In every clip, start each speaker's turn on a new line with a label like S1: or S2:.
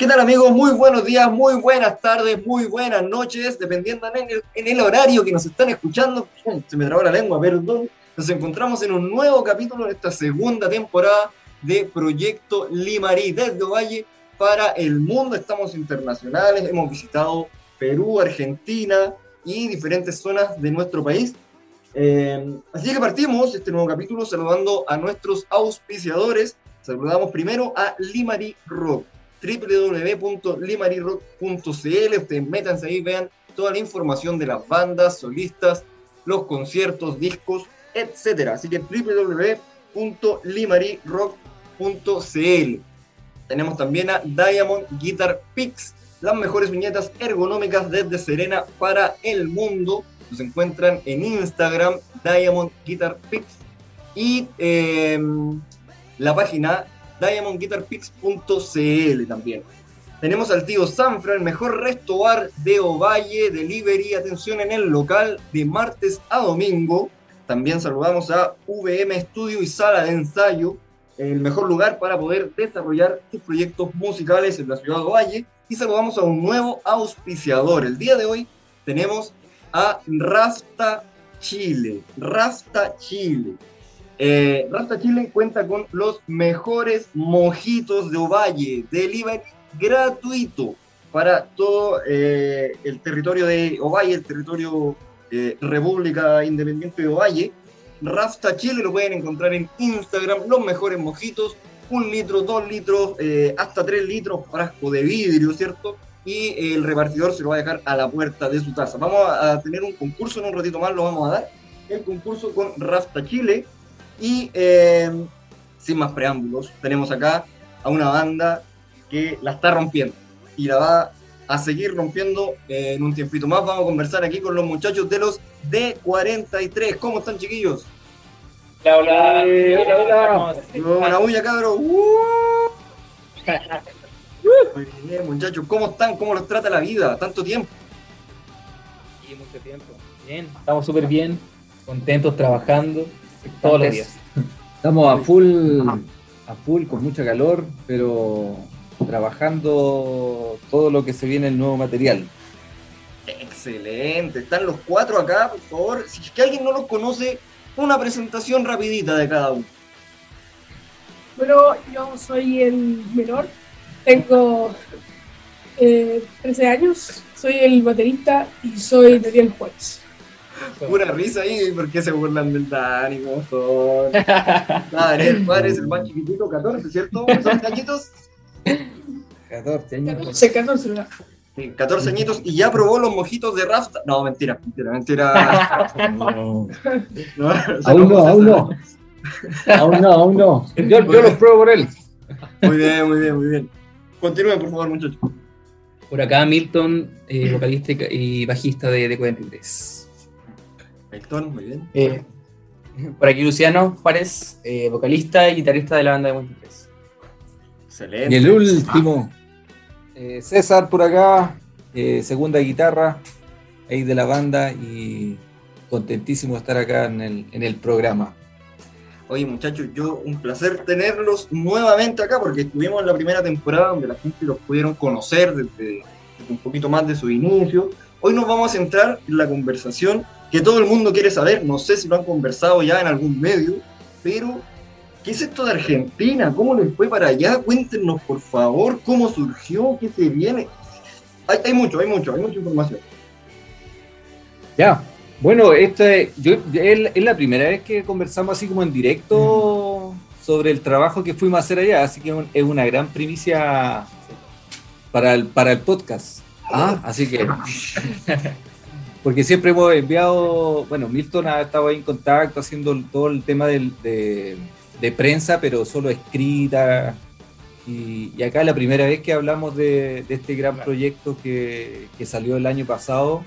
S1: ¿Qué tal amigos? Muy buenos días, muy buenas tardes, muy buenas noches, dependiendo en el, horario que nos están escuchando. Se me trabó la lengua, perdón. Nos encontramos en un nuevo capítulo de esta segunda temporada de Proyecto Limarí desde Ovalle para el mundo. Estamos internacionales, hemos visitado Perú, Argentina y diferentes zonas de nuestro país. Eh, así que partimos este nuevo capítulo saludando a nuestros auspiciadores. Saludamos primero a Limari Rock www.limarirock.cl. Ustedes métanse ahí, vean toda la información de las bandas, solistas, los conciertos, discos, etcétera. Así que www.limarirock.cl. Tenemos también a Diamond Guitar Picks, las mejores viñetas ergonómicas desde Serena para el mundo. Nos encuentran en Instagram, Diamond Guitar Picks, y eh, la página diamondguitarpix.cl también. Tenemos al tío Sanfra, el mejor resto bar de Ovalle, delivery, atención en el local de martes a domingo. También saludamos a VM Studio y Sala de Ensayo, el mejor lugar para poder desarrollar tus proyectos musicales en la ciudad de Ovalle. Y saludamos a un nuevo auspiciador. El día de hoy tenemos a Rasta Chile. Rasta Chile eh, Rasta Chile cuenta con los mejores mojitos de Ovalle, delivery gratuito para todo eh, el territorio de Ovalle, el territorio eh, República Independiente de Ovalle. Rasta Chile lo pueden encontrar en Instagram, los mejores mojitos, un litro, dos litros, eh, hasta tres litros, frasco de vidrio, ¿cierto? Y el repartidor se lo va a dejar a la puerta de su casa. Vamos a tener un concurso en un ratito más, lo vamos a dar. El concurso con Rasta Chile y eh, sin más preámbulos, tenemos acá a una banda que la está rompiendo y la va a seguir rompiendo en un tiempito más. Vamos a conversar aquí con los muchachos de los D43. ¿Cómo están, chiquillos?
S2: Hola, hola. Eh, hola,
S1: hola. Buena bulla, cabrón. Uh. Muy bien, muchachos. ¿Cómo están? ¿Cómo los trata la vida? ¿Tanto tiempo?
S2: Sí, mucho tiempo. Bien, estamos súper bien, contentos trabajando todos los días.
S3: Estamos a full, a full, con mucha calor, pero trabajando todo lo que se viene el nuevo material.
S1: Excelente, están los cuatro acá, por favor. Si es que alguien no los conoce, una presentación rapidita de cada uno.
S4: Bueno, yo soy el menor, tengo 13 eh, años, soy el baterista y soy Daniel Juárez.
S1: Pura risa ahí, ¿por qué se burlan del Dani? ¿Cómo son? Nada, el padre es el más chiquitito, 14, ¿cierto? ¿Son añitos?
S3: 14
S4: añitos. 14,
S1: 14, 14 añitos y ya probó los mojitos de Rafta. No, mentira, mentira, mentira.
S3: No. no aún no, aún no. Aún no, aún no. Yo, yo los pruebo por él.
S1: Muy bien, muy bien, muy bien. Continúen, por favor, muchachos.
S2: Por acá, Milton, eh, vocalista y bajista de, de 43.
S1: Héctor, muy bien.
S5: Eh, por aquí Luciano Juárez, eh, vocalista y guitarrista de la banda de 23.
S3: Excelente. Y el último, eh, César por acá, segunda guitarra ahí de la banda y contentísimo de estar acá en el, en el programa.
S1: Oye muchachos, yo un placer tenerlos nuevamente acá porque estuvimos en la primera temporada donde la gente los pudieron conocer desde, desde un poquito más de su inicio. Hoy nos vamos a centrar en la conversación que todo el mundo quiere saber, no sé si lo han conversado ya en algún medio, pero ¿qué es esto de Argentina? ¿Cómo les fue para allá? Cuéntenos, por favor, cómo surgió, qué se viene. Hay, mucho, hay mucho, hay mucha información.
S3: Ya, bueno, este, yo, es, la primera vez que conversamos así como en directo sobre el trabajo que fuimos a hacer allá, así que es una gran primicia para el, para el podcast. Ah, así que porque siempre hemos enviado, bueno, Milton ha estado ahí en contacto haciendo todo el tema de, prensa, pero solo escrita. Y, acá es la primera vez que hablamos de, este gran proyecto que, salió el año pasado,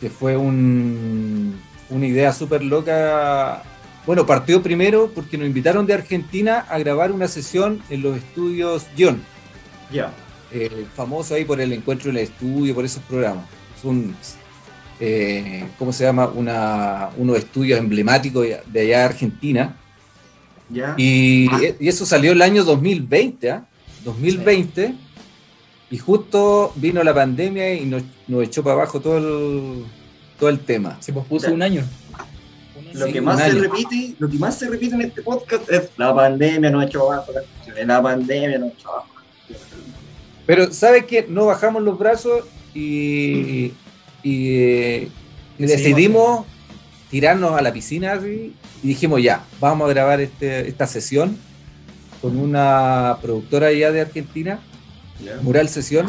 S3: que fue una idea súper loca. Bueno, partió primero porque nos invitaron de Argentina a grabar una sesión en los estudios John.
S1: Ya.
S3: famoso ahí por el encuentro en el estudio, por esos programas. Es un eh, ¿cómo se llama? Una, unos estudios emblemáticos de allá de Argentina. Y, eso salió el año 2020, ¿ah? 2020. Y justo vino la pandemia y nos, nos echó para abajo todo el, todo el tema.
S2: Se pospuso un año. Un año.
S1: Lo
S3: Sí,
S1: que más se repite, lo que más se repite en este podcast es la pandemia nos ha hecho abajo las cuestiones, la pandemia nos ha hecho abajo.
S3: Pero ¿sabes qué? No bajamos los brazos y, y, eh, y decidimos tirarnos a la piscina así, y dijimos ya, vamos a grabar este, esta sesión con una productora allá de Argentina, Mural Sesión,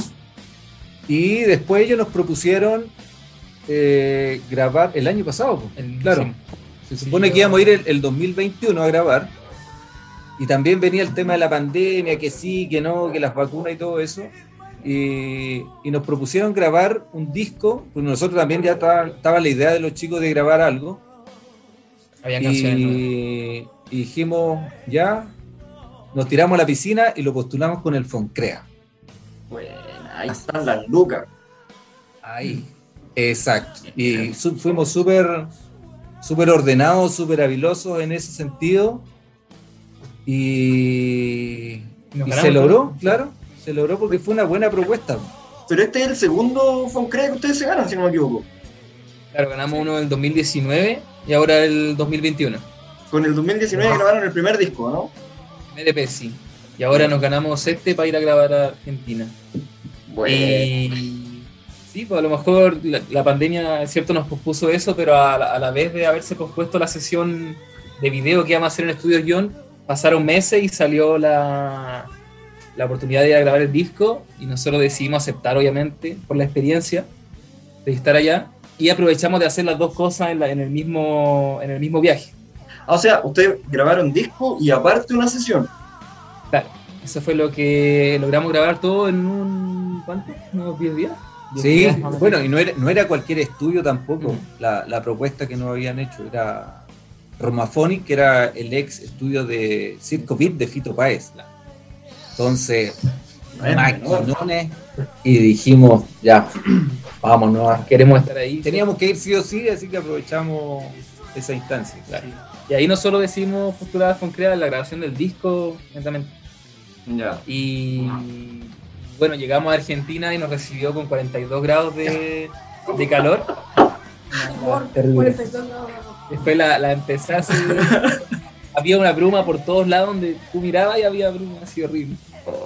S3: y después ellos nos propusieron eh, grabar el año pasado.
S2: El-
S3: claro.
S2: sí.
S3: Se supone que íbamos a ir el, el 2021 a grabar. Y también venía el tema de la pandemia, que sí, que no, que las vacunas y todo eso. Y, y nos propusieron grabar un disco, pues nosotros también ya estaba, estaba la idea de los chicos de grabar algo.
S2: Habían canciones.
S3: Y, y dijimos, ya, nos tiramos a la piscina y lo postulamos con el Foncrea.
S1: Bueno, ahí están las lucas.
S3: Ahí. Exacto. Y su- fuimos súper súper ordenados, súper habilosos en ese sentido. Y, se logró, claro. Se logró porque fue una buena propuesta.
S1: Pero este es el segundo Foncrea que ustedes se ganan, si no me equivoco.
S2: Claro, ganamos uno en el 2019 y ahora el 2021.
S1: Con el 2019
S3: Wow.
S1: grabaron el primer disco, ¿no?
S2: MDP, sí. Y ahora nos ganamos este para ir a grabar a Argentina. Y sí, pues a lo mejor la, la pandemia, es cierto, nos pospuso eso, pero a, la- a la vez de haberse pospuesto la sesión de video que íbamos a hacer en Estudios John, pasaron meses y salió la, la oportunidad de ir a grabar el disco y nosotros decidimos aceptar, obviamente, por la experiencia de estar allá y aprovechamos de hacer las dos cosas en, la- en el, mismo, en el mismo viaje.
S1: Ah, o sea, ustedes grabaron disco y aparte una sesión.
S2: Claro, eso fue lo que logramos grabar todo en un. ¿Cuánto? ¿Unos 10 días? 10
S3: Sí, bueno, y no era, no era cualquier estudio tampoco.
S2: Mm.
S3: La, la propuesta que nos habían hecho era Romaphonic, que era el ex estudio de Circo Beat de Fito Páez. Entonces,
S1: Bueno,
S3: maquinones, y dijimos, ya, vámonos.
S2: Queremos estar ahí.
S3: Teníamos que ir sí o sí, así que aprovechamos esa instancia. claro.
S2: Y ahí no solo decidimos postular con CREA la grabación del disco, netamente.
S1: Ya.
S2: Y bueno, llegamos a Argentina y nos recibió con 42 grados de, de calor.
S4: Por
S2: Terrible.
S4: 42 grados.
S2: Después la, la empezás había una bruma por todos lados donde tú mirabas y había bruma así horrible.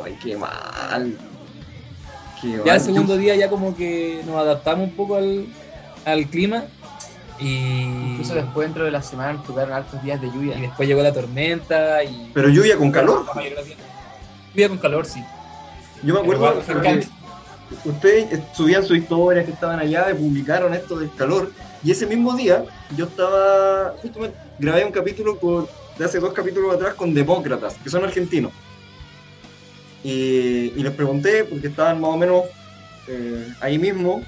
S1: Ay, qué mal. Qué
S2: Ya
S1: mal.
S2: el segundo día ya como que nos adaptamos un poco al, al clima y,
S5: Incluso después, dentro de la semana, nos tocaron hartos días de
S2: y
S5: lluvia.
S2: después llegó la tormenta y...
S1: Pero lluvia con calor.
S2: Lluvia con calor, sí.
S1: Yo me acuerdo que ustedes subían sus historias que estaban allá y publicaron esto del calor. Y ese mismo día yo estaba, justamente grabé un capítulo con- de hace dos capítulos atrás con demócratas, que son argentinos. Y, y les pregunté, porque estaban más o menos eh, ahí mismo,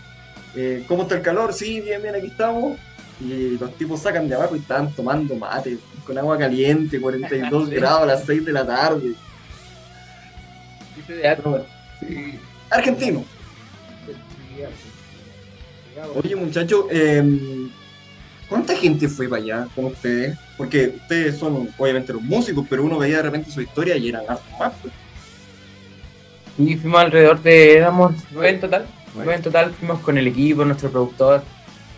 S1: eh, ¿cómo está el calor? Sí, bien, bien, aquí estamos. Y los tipos sacan de abajo y estaban tomando mate con agua caliente, 42 grados a las 6 de la tarde.
S2: Arte.
S1: Argentino. Oye, muchachos, eh, ¿cuánta gente fue para allá con ustedes? Porque ustedes son obviamente los músicos, pero uno veía de repente su historia y eran hartos más. pues.
S5: Y fuimos alrededor de, éramos nueve en total. Nueve en total, fuimos con el equipo, nuestro productor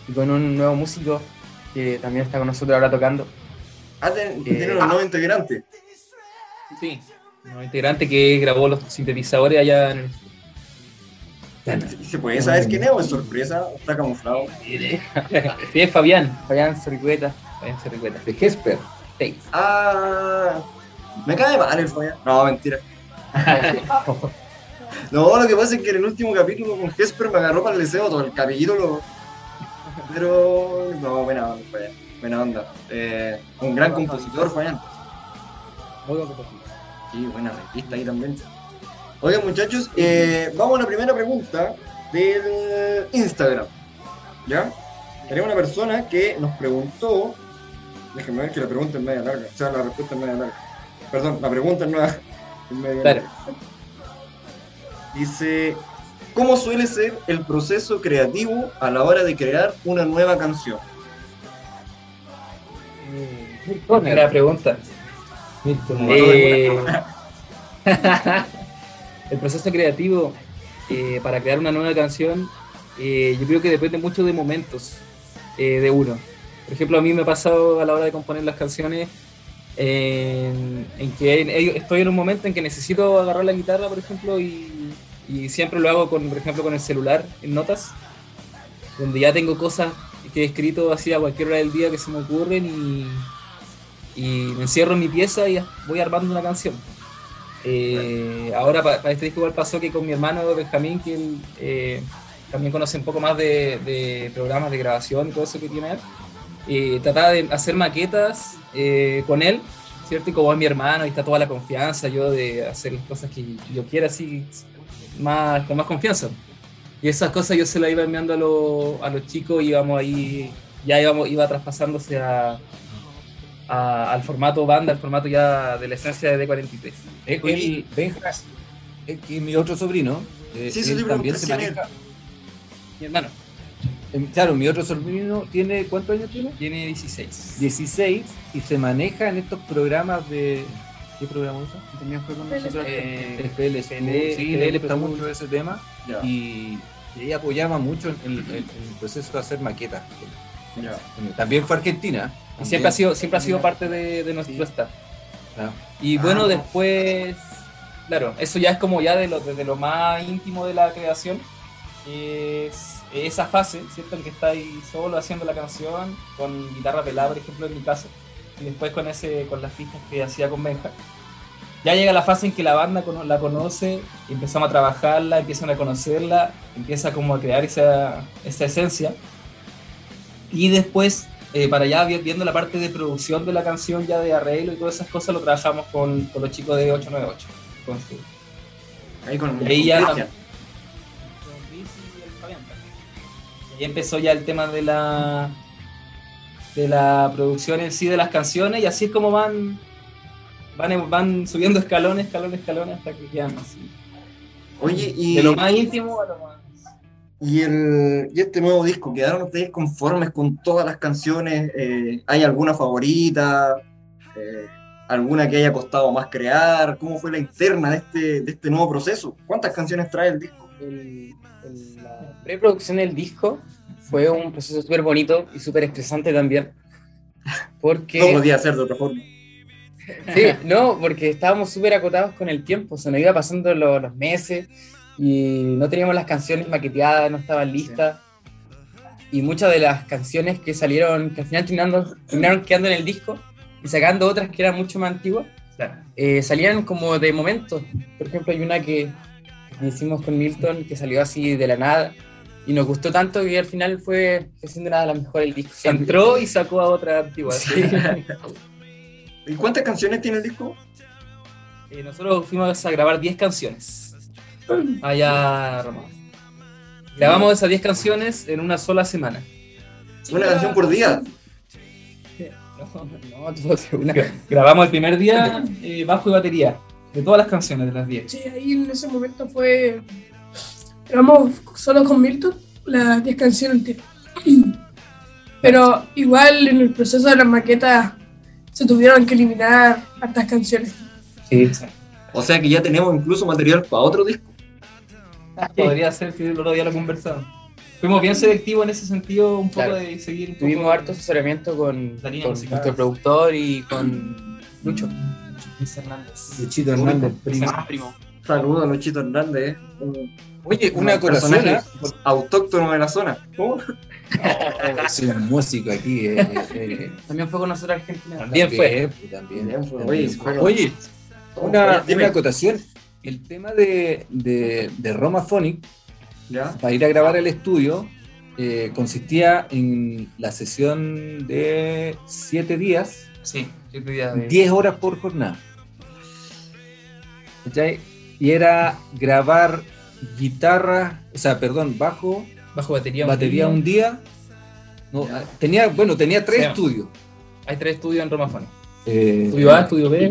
S5: y con un nuevo músico que también está con nosotros ahora tocando.
S1: Ah, ten-
S5: Eh,
S1: tienen los nueve integrantes.
S2: Sí. Un integrante que grabó los sintetizadores allá en el...
S1: ¿Y ¿Se puede saber quién es o es sorpresa? ¿Está camuflado?
S2: Sí, es Fabián.
S5: Fabián Soricueta.
S2: Fabián se recuerda.
S3: De Hesper.
S2: Sí.
S1: Ah, me cae mal el Fabián. No, mentira. No, lo que pasa es que en el último capítulo con Jesper me agarró para el deseo todo el capítulo. Pero, no, buena onda, Fabián. Buena onda. Eh, un gran compositor, Fabián.
S2: Muy buen compositor.
S1: Sí, buena revista ahí también. Oigan, muchachos, eh, vamos a la primera pregunta del Instagram. ¿Ya? Tenemos una persona que nos preguntó. Déjenme ver que la pregunta es media larga. O sea, la respuesta es media larga. Perdón, la pregunta es, nueva, es media
S2: Claro.
S1: larga. Dice: ¿Cómo suele ser el proceso creativo a la hora de crear una nueva canción?
S2: Primera pregunta. Eh, el proceso creativo eh, para crear una nueva canción, eh, yo creo que depende mucho de momentos eh, de uno. Por ejemplo, a mí me ha pasado a la hora de componer las canciones en, que estoy en un momento en que necesito agarrar la guitarra, por ejemplo, y, siempre lo hago, con, por ejemplo, con el celular en notas, donde ya tengo cosas que he escrito así a cualquier hora del día que se me ocurren y, me encierro en mi pieza y voy armando una canción. Eh, ahora para este disco igual pasó que con mi hermano Benjamín, que eh, también conoce un poco más de, de programas de grabación y todo eso que tiene él, eh, trataba de hacer maquetas eh, con él, ¿cierto? Y como es mi hermano y está toda la confianza, yo de hacer las cosas que yo quiera así, más, con más confianza. Y esas cosas yo se las iba enviando a, los- a los chicos y íbamos ahí, ya íbamos, iba traspasándose a, a- al formato banda, al formato ya de la esencia de D43.
S3: El, el Benja, el que mi otro sobrino, eh,
S1: Sí,
S3: él también se maneja.
S2: Mi hermano
S3: Claro, mi otro sobrino tiene, ¿cuántos años tiene?
S2: tiene 16.
S3: 16 y se maneja en estos programas de. ¿Qué programa usa?
S5: También fue con nosotros.
S2: Eh,
S3: sí, le gusta
S2: FL,
S3: mucho ese tema y, ella apoyaba mucho en el, proceso de hacer maquetas. También fue Argentina.
S2: Y siempre ha sido, siempre ha sido parte de, de nuestro
S3: Sí.
S2: staff.
S3: Ah,
S2: Y bueno,
S1: Ah.
S2: después, claro, eso ya es como ya de lo, desde lo más íntimo de la creación. Es esa fase, ¿cierto? En que está ahí solo haciendo la canción, con guitarra pelada, por ejemplo, en mi caso. Y después con ese con las pistas que hacía con Benja. Ya llega la fase en que la banda la conoce, empezamos a trabajarla, empiezan a conocerla, empieza como a crear esa, esa esencia. Y después, eh, para vi- viendo la parte de producción de la canción, ya de arreglo y todas esas cosas, lo trabajamos con, con los chicos de 898. Con su-
S1: Ahí con
S2: Y ahí ya- Y ahí empezó ya el tema de la de la producción en sí de las canciones y así es como van van, van subiendo escalones, escalones, escalones hasta que quedan así.
S1: Oye, y,
S2: De lo más íntimo a lo más...
S1: y, el, y este nuevo disco, ¿quedaron ustedes conformes con todas las canciones? Eh, ¿Hay alguna favorita? Eh, ¿Alguna que haya costado más crear? ¿Cómo fue la interna de este, de este nuevo proceso? ¿Cuántas canciones trae el disco?
S5: el- preproducción del disco fue un proceso súper bonito y súper estresante también. Porque,
S1: No podía ser de otra forma.
S5: sí, no, porque estábamos súper acotados con el tiempo, se nos iba pasando lo- los meses y no teníamos las canciones maqueteadas, no estaban listas. Y muchas de las canciones que salieron, que al final terminaron, terminaron quedando en el disco y sacando otras que eran mucho más antiguas, eh, salían como de momentos. Por ejemplo, hay una que, que hicimos con Milton que salió así de la nada y nos gustó tanto que al final fue siendo nada la mejor el disco.
S2: Entró y sacó a otra antigua.
S5: Sí.
S1: ¿Y cuántas canciones tiene el disco?
S2: Eh, nosotros fuimos a grabar 10 canciones. Allá a Roma. Grabamos esas 10 canciones en una sola semana.
S1: Una canción por día.
S5: No, todo de una.
S2: Grabamos el primer día eh, bajo y batería. De todas las canciones, de las 10.
S4: Sí, ahí en ese momento fue. Grabamos solo con Milton las 10 canciones enteras. Pero igual en el proceso de la maqueta se tuvieron que eliminar hartas canciones.
S5: Sí.
S1: O sea que ya tenemos incluso material para otro disco.
S2: Podría ser que el otro día lo conversamos. Fuimos bien selectivos en ese sentido, un poco
S5: Claro.
S2: de seguir. un poco
S5: Tuvimos harto asesoramiento con, con nuestro productor y con Lucho.
S2: Luis Hernández.
S3: Luchito Hernández, primo.
S2: primo.
S1: Saludos a Luchito Hernández, ¿eh?
S3: Oye, una
S1: personaje
S3: ¿eh?
S1: autóctono de la zona. ¿Cómo?
S3: Soy un músico aquí. eh, eh,
S5: También fue con nosotros a Argentina.
S2: También fue.
S3: pues, También,
S1: fue,
S3: también.
S1: oye,
S3: una, acotación. El tema de, de, de Roma Phonic,
S1: ¿Ya?
S3: para ir a grabar el estudio, eh, consistía en la sesión de 7 días,
S2: Sí, siete días de-
S3: 10 horas por jornada. ¿Cachai? Y era grabar guitarra, o sea, perdón, bajo,
S2: bajo batería.
S3: batería
S2: día.
S3: un día. No, tenía, bueno, tenía tres estudios.
S2: Hay tres estudios en Romafone.
S3: Eh,
S2: Estudio A, estudio B.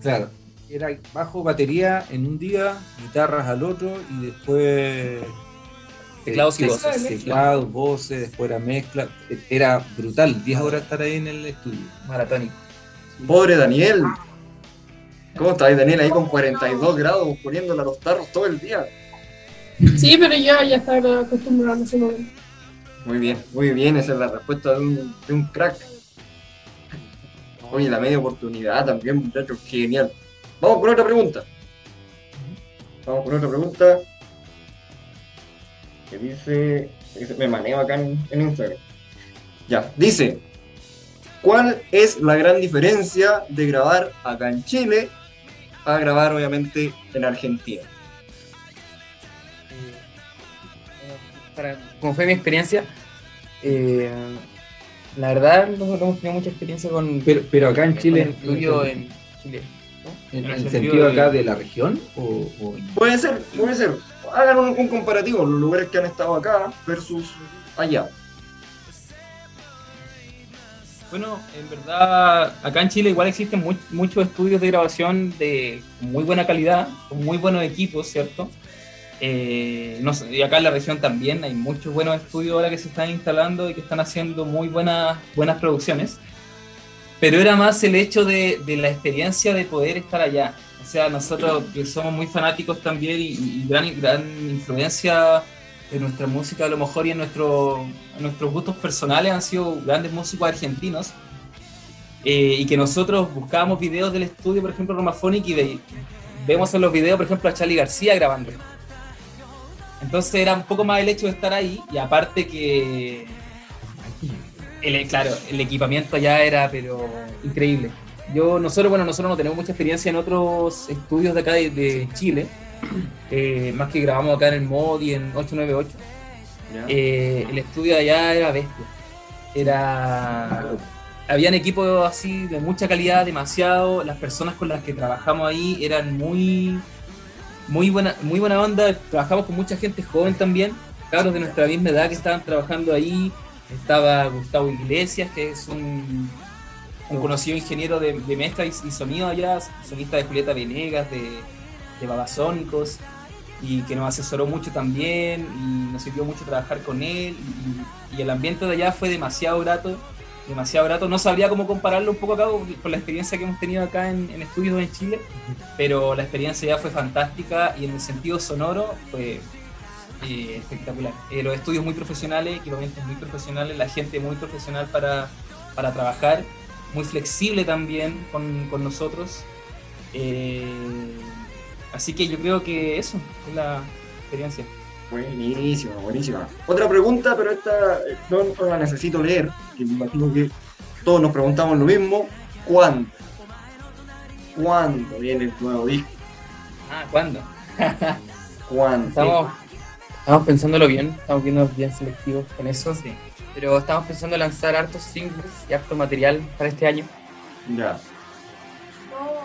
S3: Claro. Era bajo, batería en un día, guitarras al otro y después.
S2: Teclados y
S3: eh,
S2: voces.
S3: Teclados, voces, después era mezcla. Era brutal, 10 horas estar ahí en el estudio.
S2: Maratónico.
S1: Pobre Daniel. ¿Cómo estás, Daniel? Ahí con 42 grados poniéndola a los tarros todo el día.
S4: Sí, pero yo ya estaba acostumbrado en ese momento.
S1: Muy bien, muy bien, esa es la respuesta de un, de un crack. Oye, la media oportunidad también, muchachos, genial. Vamos con otra pregunta. Vamos con otra pregunta. Que dice. me maneo acá en, en Instagram. Ya, dice. ¿Cuál es la gran diferencia de grabar acá en Chile a grabar, obviamente, en Argentina?
S5: Para- como fue mi experiencia, eh, la verdad no, no hemos tenido mucha experiencia con,
S3: Pero, pero acá en Chile,
S5: el estudio en Chile.
S3: en,
S2: en
S3: en
S2: el sentido
S3: acá de la región, o,
S1: Puede ser, puede ser. Hagan un, un comparativo, los lugares que han estado acá versus allá.
S2: Bueno, en verdad, acá en Chile igual existen mu- muchos estudios de grabación de muy buena calidad, con muy buenos equipos, ¿cierto? Eh, y acá en la región también hay muchos buenos estudios ahora que se están instalando y que están haciendo muy buenas, buenas producciones. Pero era más el hecho de, de la experiencia de poder estar allá. O sea, nosotros que somos muy fanáticos también y, gran, gran influencia de nuestra música a lo mejor y en, nuestro, en nuestros gustos personales han sido grandes músicos argentinos eh, y que nosotros buscábamos videos del estudio, por ejemplo, Romaphonic y ve- vemos en los videos, por ejemplo, a Charlie García grabando. Entonces era un poco más el hecho de estar ahí y aparte que, el, claro, el equipamiento allá era pero increíble. Yo, nosotros, bueno, nosotros no tenemos mucha experiencia en otros estudios de acá de, de Chile, eh, más que grabamos acá en el MOD y en 898.
S1: ¿ya?
S2: Eh, el estudio de allá era bestia. Era. Habían equipos así de mucha calidad, demasiado. Las personas con las que trabajamos ahí eran muy. Muy buena, muy buena onda. Trabajamos con mucha gente joven también. Cabros de nuestra misma edad que estaban trabajando ahí. Estaba Gustavo Iglesias, que es un, un conocido ingeniero de, de mezcla y, y sonido allá, sonista de Julieta Venegas, de, de Babasónicos y que nos asesoró mucho también y nos sirvió mucho trabajar con él y, y el ambiente de allá fue demasiado grato, demasiado grato. No sabría cómo compararlo un poco acá con la experiencia que hemos tenido acá en, en estudios en Chile, pero la experiencia ya fue fantástica y en el sentido sonoro fue eh, espectacular. Eh, los estudios muy profesionales, equipamientos muy profesionales, la gente muy profesional para, para trabajar, muy flexible también con, con nosotros. Eh, así que yo creo que eso es la experiencia.
S1: Buenísima, buenísima. Otra pregunta, pero esta eh, no, no la necesito leer, que me imagino que todos nos preguntamos lo mismo. ¿Cuándo? ¿Cuándo viene el nuevo disco?
S2: Ah, ¿cuándo?
S1: ¿Cuándo?
S5: Estamos, estamos pensándolo bien, estamos viendo bien selectivos con eso,
S2: Sí.
S5: pero estamos pensando lanzar hartos singles y harto material para este año.
S1: Ya.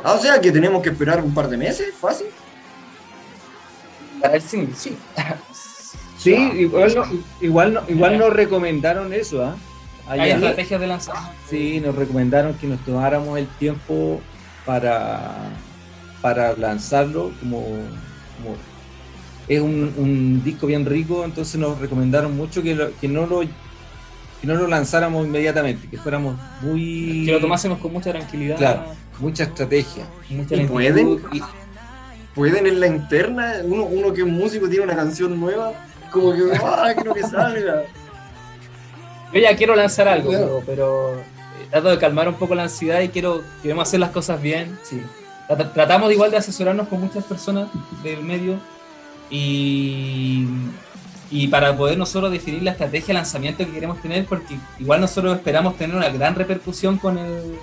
S1: Ah, o sea que tenemos que esperar un par de meses, fácil.
S5: Para el single, sí.
S3: Sí, igual, no, igual, no, igual nos recomendaron eso, ¿ah?
S2: Hay estrategias de lanzamiento.
S3: Sí, nos recomendaron que nos tomáramos el tiempo para, para lanzarlo como, como- es un, un disco bien rico, entonces nos recomendaron mucho que, lo- que no lo que no lo lanzáramos inmediatamente, que fuéramos muy
S2: Que lo tomásemos con mucha tranquilidad.
S3: Claro. mucha estrategia.
S2: mucha
S1: ¿Y pueden?
S2: Y-
S1: ¿Pueden en la interna? Uno, uno que es músico tiene una canción nueva, como que, ¡ah, quiero que salga!
S2: Yo ya quiero lanzar algo,
S1: Claro.
S2: pero, pero, eh, trato de calmar un poco la ansiedad y quiero queremos hacer las cosas bien. Sí. Trata- Tratamos igual de asesorarnos con muchas personas del medio y, y para poder nosotros definir la estrategia de lanzamiento que queremos tener, porque igual nosotros esperamos tener una gran repercusión con, el,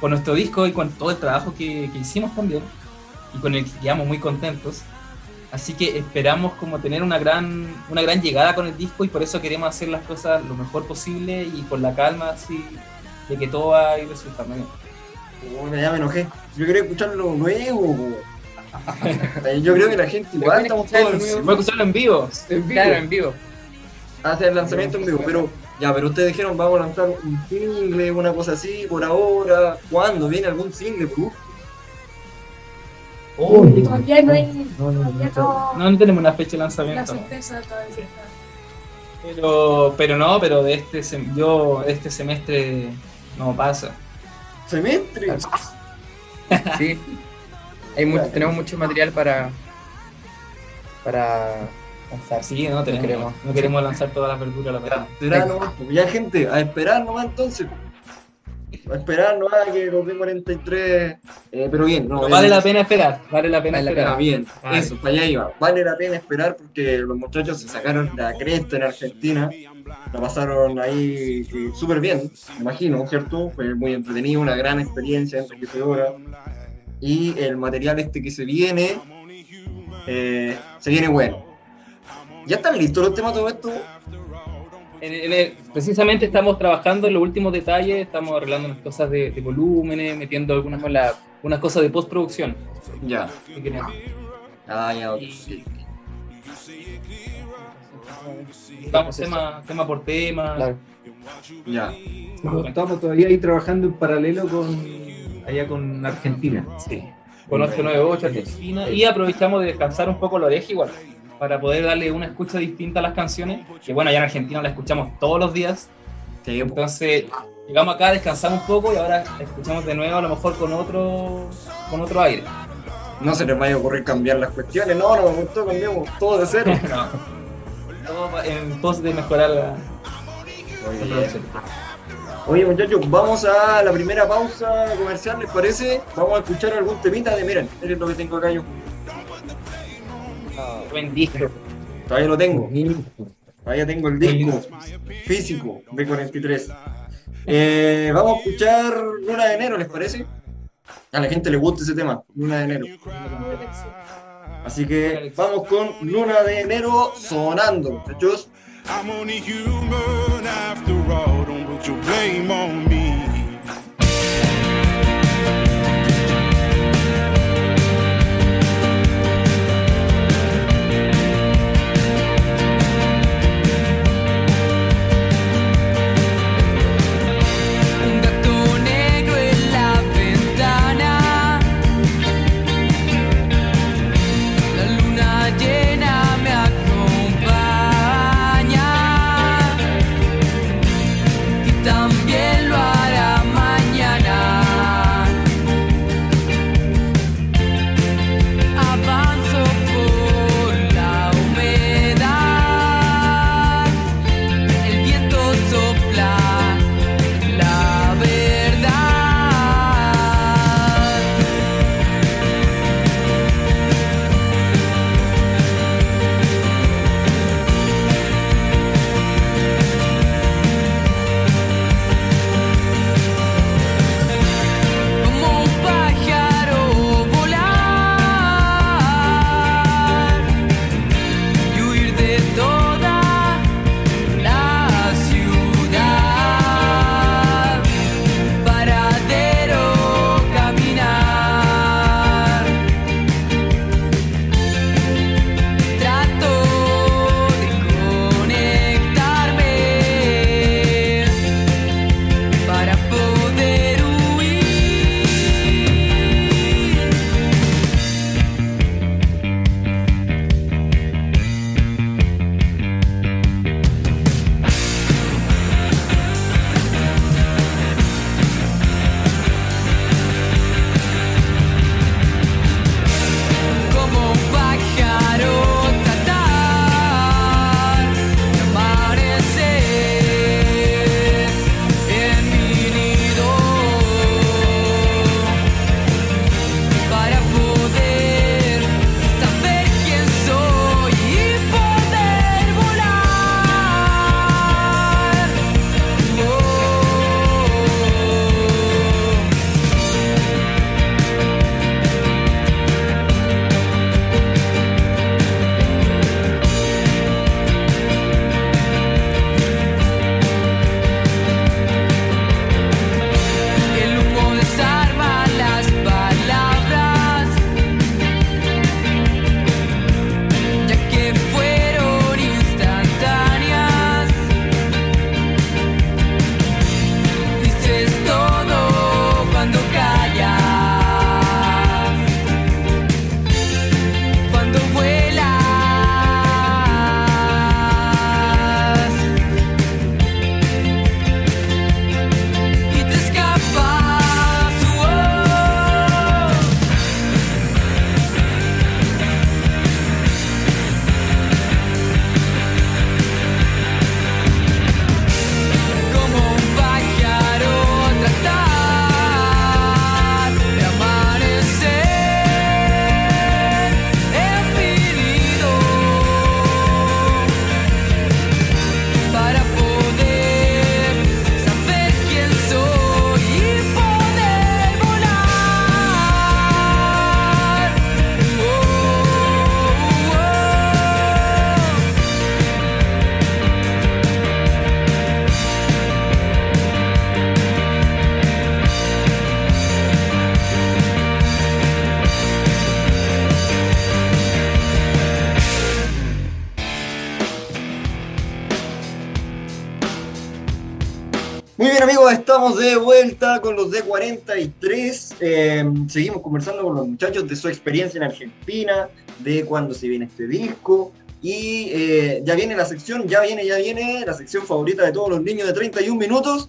S2: con nuestro disco y con todo el trabajo que, que hicimos también y con el que quedamos muy contentos. Así que esperamos como tener una gran, una gran llegada con el disco y por eso queremos hacer las cosas lo mejor posible y con la calma así de que todo va a ir resultando bien.
S1: Puta, ya me enojé. Yo quería escucharlo nuevo. Yo creo que la gente igual estamos todos.
S2: Voy a escucharlo en vivo.
S5: Claro, en vivo.
S1: hacia el lanzamiento en vivo, pero ya, pero ustedes dijeron vamos a lanzar un single, una cosa así, por ahora. ¿Cuándo viene algún single?
S4: Todavía no hay. Todavía no.
S2: No, no tenemos una fecha de
S4: La
S2: lanzamiento.
S4: todavía.
S2: Pero, pero no, pero de este sem- yo este semestre no pasa.
S1: semestre.
S5: Sí. Hay mucho, tenemos mucho material para, para lanzar.
S2: Sí, no, tenemos,
S5: queremos.
S2: no queremos lanzar todas las verduras a la
S1: pues, ya gente, a esperar nomás entonces. A esperar nomás que los D43. eh, pero bien, no.
S2: Pero vale la pena esperar, vale la pena
S5: Vale la
S2: esperar.
S1: Bien,
S2: Vale.
S1: eso, para allá iba. Vale la pena esperar porque los muchachos se sacaron la cresta en Argentina. La pasaron ahí eh, súper bien, me imagino, ¿cierto? Fue muy entretenido, una gran experiencia, enriquecedora. Y el material este que se viene, eh, se viene bueno. ¿Ya están listos los temas todo esto?
S2: En- en el- precisamente estamos trabajando en los últimos detalles, estamos arreglando unas cosas de, de volúmenes, metiendo algunas,
S5: la-
S2: unas cosas de postproducción.
S1: Ya. Ah, ya, ok.
S2: Vamos tema, tema por tema.
S5: Claro.
S1: Ya.
S3: Estamos todavía ahí trabajando en paralelo con allá con Argentina.
S2: Sí. Con 898 Argentina. Y aprovechamos de descansar un poco la oreja igual. Para poder darle una escucha distinta a las canciones. Que bueno, allá en Argentina la escuchamos todos los días.
S1: Sí, pues.
S2: Entonces, llegamos acá, descansamos un poco y ahora la escuchamos de nuevo, a lo mejor con otro, con otro aire.
S1: No se les vaya a ocurrir cambiar las cuestiones. No, no me gustó, cambiamos todo de cero.
S2: Todo va en pos de mejorar la,
S1: Oye. Oye, muchachos, vamos a la primera pausa comercial, ¿les parece? Vamos a escuchar algún temita de, miren, miren lo que tengo acá yo.
S2: Buen disco.
S1: Todavía lo tengo, todavía tengo el disco físico de 43. Eh, vamos a escuchar Luna de Enero, ¿les parece? A la gente le gusta ese tema, Luna de Enero. Así que vamos con Luna de Enero sonando, muchachos.
S6: I'm only human after all. Don't put your blame on
S1: estamos de vuelta con los D43. Eh, seguimos conversando con los muchachos de su experiencia en Argentina, de cuándo se viene este disco. Y eh, ya viene la sección, ya viene, ya viene, la sección favorita de todos los niños de 31 minutos.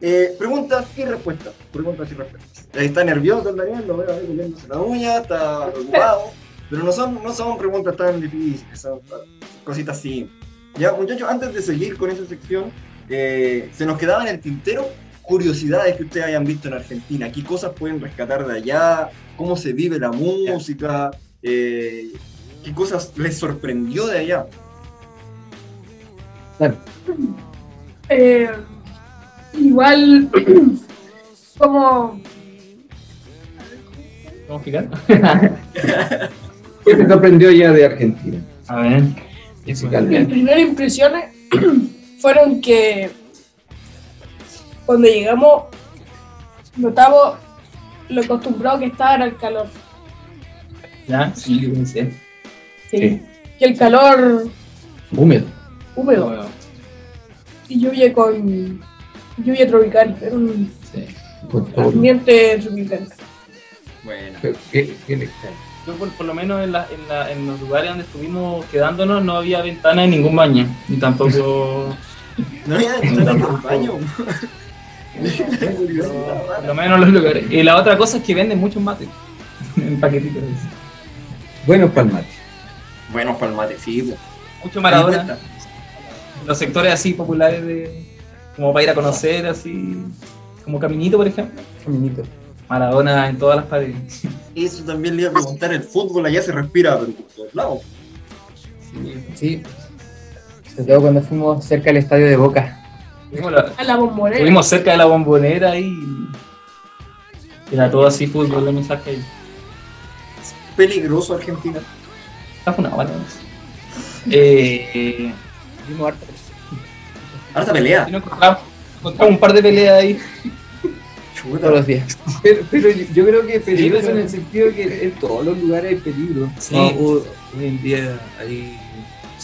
S1: Eh, preguntas y respuestas. Preguntas y respuestas. Está nervioso el Daniel, lo veo ahí comiéndose la uña, está preocupado. Pero no son, no son preguntas tan difíciles, son cositas así. Ya, muchachos, antes de seguir con esa sección, eh, se nos quedaba en el tintero curiosidades que ustedes hayan visto en Argentina. ¿Qué cosas pueden rescatar de allá? ¿Cómo se vive la música? Eh, ¿Qué cosas les sorprendió de allá?
S4: Eh, igual, como
S2: ¿Vamos a explicar?
S3: ¿Qué te sorprendió ya de Argentina?
S2: A ver.
S4: mis
S3: Musicalmente.
S4: primeras impresiones fueron que cuando llegamos notamos lo acostumbrado que estaba al calor.
S2: ¿Ya? Sí, pensé.
S4: ¿sí?
S3: Sí.
S4: Que el calor
S3: Húmedo.
S4: húmedo y lluvia con lluvia tropical, era un ambiente tropical.
S1: Bueno.
S3: ¿Qué, qué le-
S2: Yo por, por lo menos en, la- en, la- en los lugares donde estuvimos quedándonos no había ventana en ningún baño. Ni tampoco...
S1: No había ventana en el baño.
S2: por lo menos en los lugares. Y la otra cosa es que venden muchos mates. en paquetitos.
S3: Buenos palmates.
S1: Buenos palmates, sí. po.
S2: Mucho Maradona. Los sectores así populares de... Como para ir a conocer, así... Como Caminito, por ejemplo.
S5: Caminito.
S2: Maradona en todas las paredes.
S1: Eso también le iba a preguntar, el fútbol allá se respira, pero por todos lados.
S5: Sí. Sobre todo cuando fuimos cerca del estadio de Boca.
S2: Fuimos, la-
S4: A la bombonera.
S2: fuimos cerca de la bombonera y... Era todo así fútbol, el mensaje ahí.
S1: Peligroso Argentina.
S2: Está funado, vale. Eh,
S5: Vimos harto.
S1: Harta pelea.
S2: encontramos, encontramos un par de peleas ahí.
S1: Chuta.
S5: Todos los días.
S3: Pero, pero yo, yo creo que peligroso
S2: pero-
S3: en el sentido que en todos los lugares hay peligro.
S2: Sí.
S3: No, ho- hoy en día hay,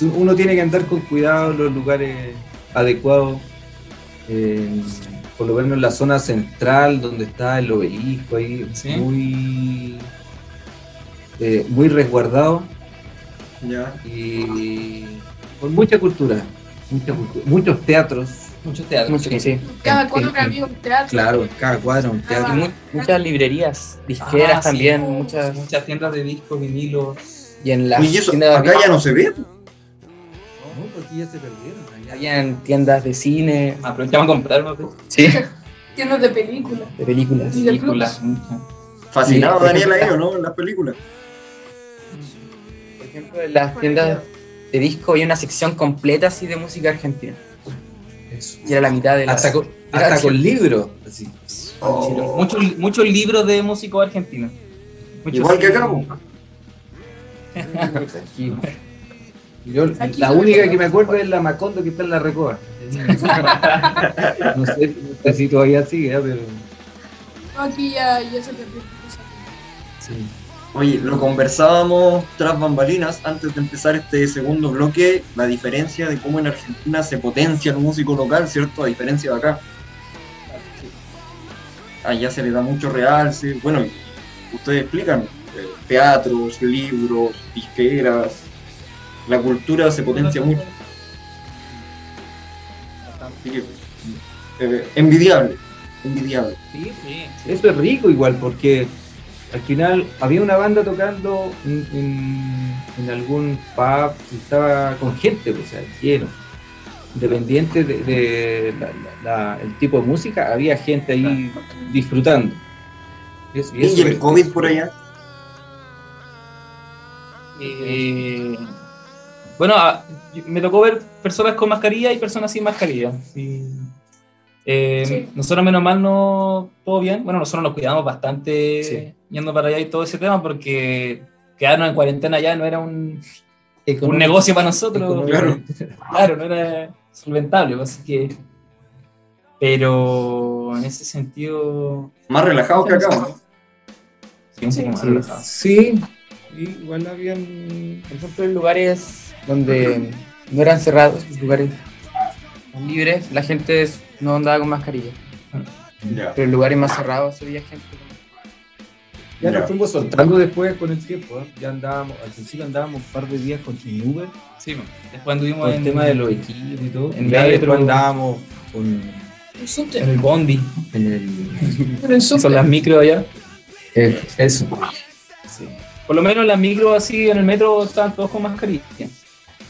S3: uno tiene que andar con cuidado en los lugares adecuados. Eh, por lo menos en la zona central donde está el obelisco ahí
S2: Sí.
S3: muy eh, muy resguardado
S1: Ya.
S3: y con mucha cultura, mucha cultura, muchos teatros
S2: Muchos teatros.
S5: Mucho, sí.
S4: Cada cuadro había un teatro.
S3: claro cada cuadro un
S5: Y
S3: teatro
S5: mu- muchas librerías, disqueras
S2: Ah, sí.
S5: también, muchas.
S2: Muchas tiendas de discos, vinilos.
S5: Y en las
S1: Oye, eso acá ya no se ve.
S3: No, porque ya se perdieron allá.
S5: habían tiendas de cine,
S2: Aprovechamos a comprar de
S5: sí,
S4: Tiendas de películas.
S5: de películas.
S4: Y de
S2: películas.
S1: Fascinado
S5: Sí.
S1: Daniel ahí, ¿o no? En las películas.
S5: Por ejemplo, en las tiendas de disco había una sección completa así de música argentina. Y era la mitad de la.
S3: hasta con, hasta con libros así.
S2: Muchos, muchos libros de músicos argentinos. Muchos-
S1: Igual que acá.
S3: Aquí. Yo, la única que me acuerdo es la Macondo que está en la Recoba. No sé, no sé si todavía sigue, ¿eh? pero.
S4: No, aquí ya, ya se perdió.
S3: Sí.
S1: Oye, lo conversábamos tras bambalinas antes de empezar este segundo bloque, la diferencia de cómo en Argentina se potencia el músico local, ¿cierto? A diferencia de acá. Allá se le da mucho realce. Bueno, ustedes explican, eh, teatros, libros, disqueras, la cultura se potencia mucho. Así que, eh, envidiable, envidiable.
S2: Sí, sí.
S3: Eso es rico igual, porque al final había una banda tocando en, en- en algún pub y estaba con gente, o sea, lleno. Independiente de, de la- la- la- el tipo de música, había gente ahí disfrutando. Eso-
S1: ¿Y
S3: eso
S1: el
S3: es-
S1: COVID por allá?
S2: Eh, bueno, a- yo- me tocó ver personas con mascarilla y personas sin mascarilla. Y, eh,
S4: Sí.
S2: Nosotros, menos mal, no todo bien. Bueno, nosotros nos cuidamos bastante
S3: Sí.
S2: yendo para allá y todo ese tema porque quedarnos en cuarentena allá no era un, negocio para nosotros. Claro, no era solventable. pues, Así que. Pero en ese sentido.
S1: Más relajado que acá, ¿no?
S2: Sí, un
S4: Sí,
S2: poco más
S3: Sí,
S2: relajado.
S3: sí, igual habían
S5: Por ejemplo, en lugares donde no eran cerrados, lugares libres, la gente no andaba con mascarilla. Pero en lugares más cerrados se veía gente.
S3: Ya nos fuimos soltando después con el tiempo. ¿eh? Ya andábamos, al principio andábamos un par de días con sin Uber,
S2: Sí, después anduvimos
S3: con el tema de los equipos y todo.
S2: en
S3: ya
S2: metro.
S3: después andábamos con
S2: en el bondi.
S3: en el.
S4: En el.
S2: Son las micro allá.
S3: eh, eso.
S2: Sí. Por lo menos las micro así en el metro estaban todos con mascarilla.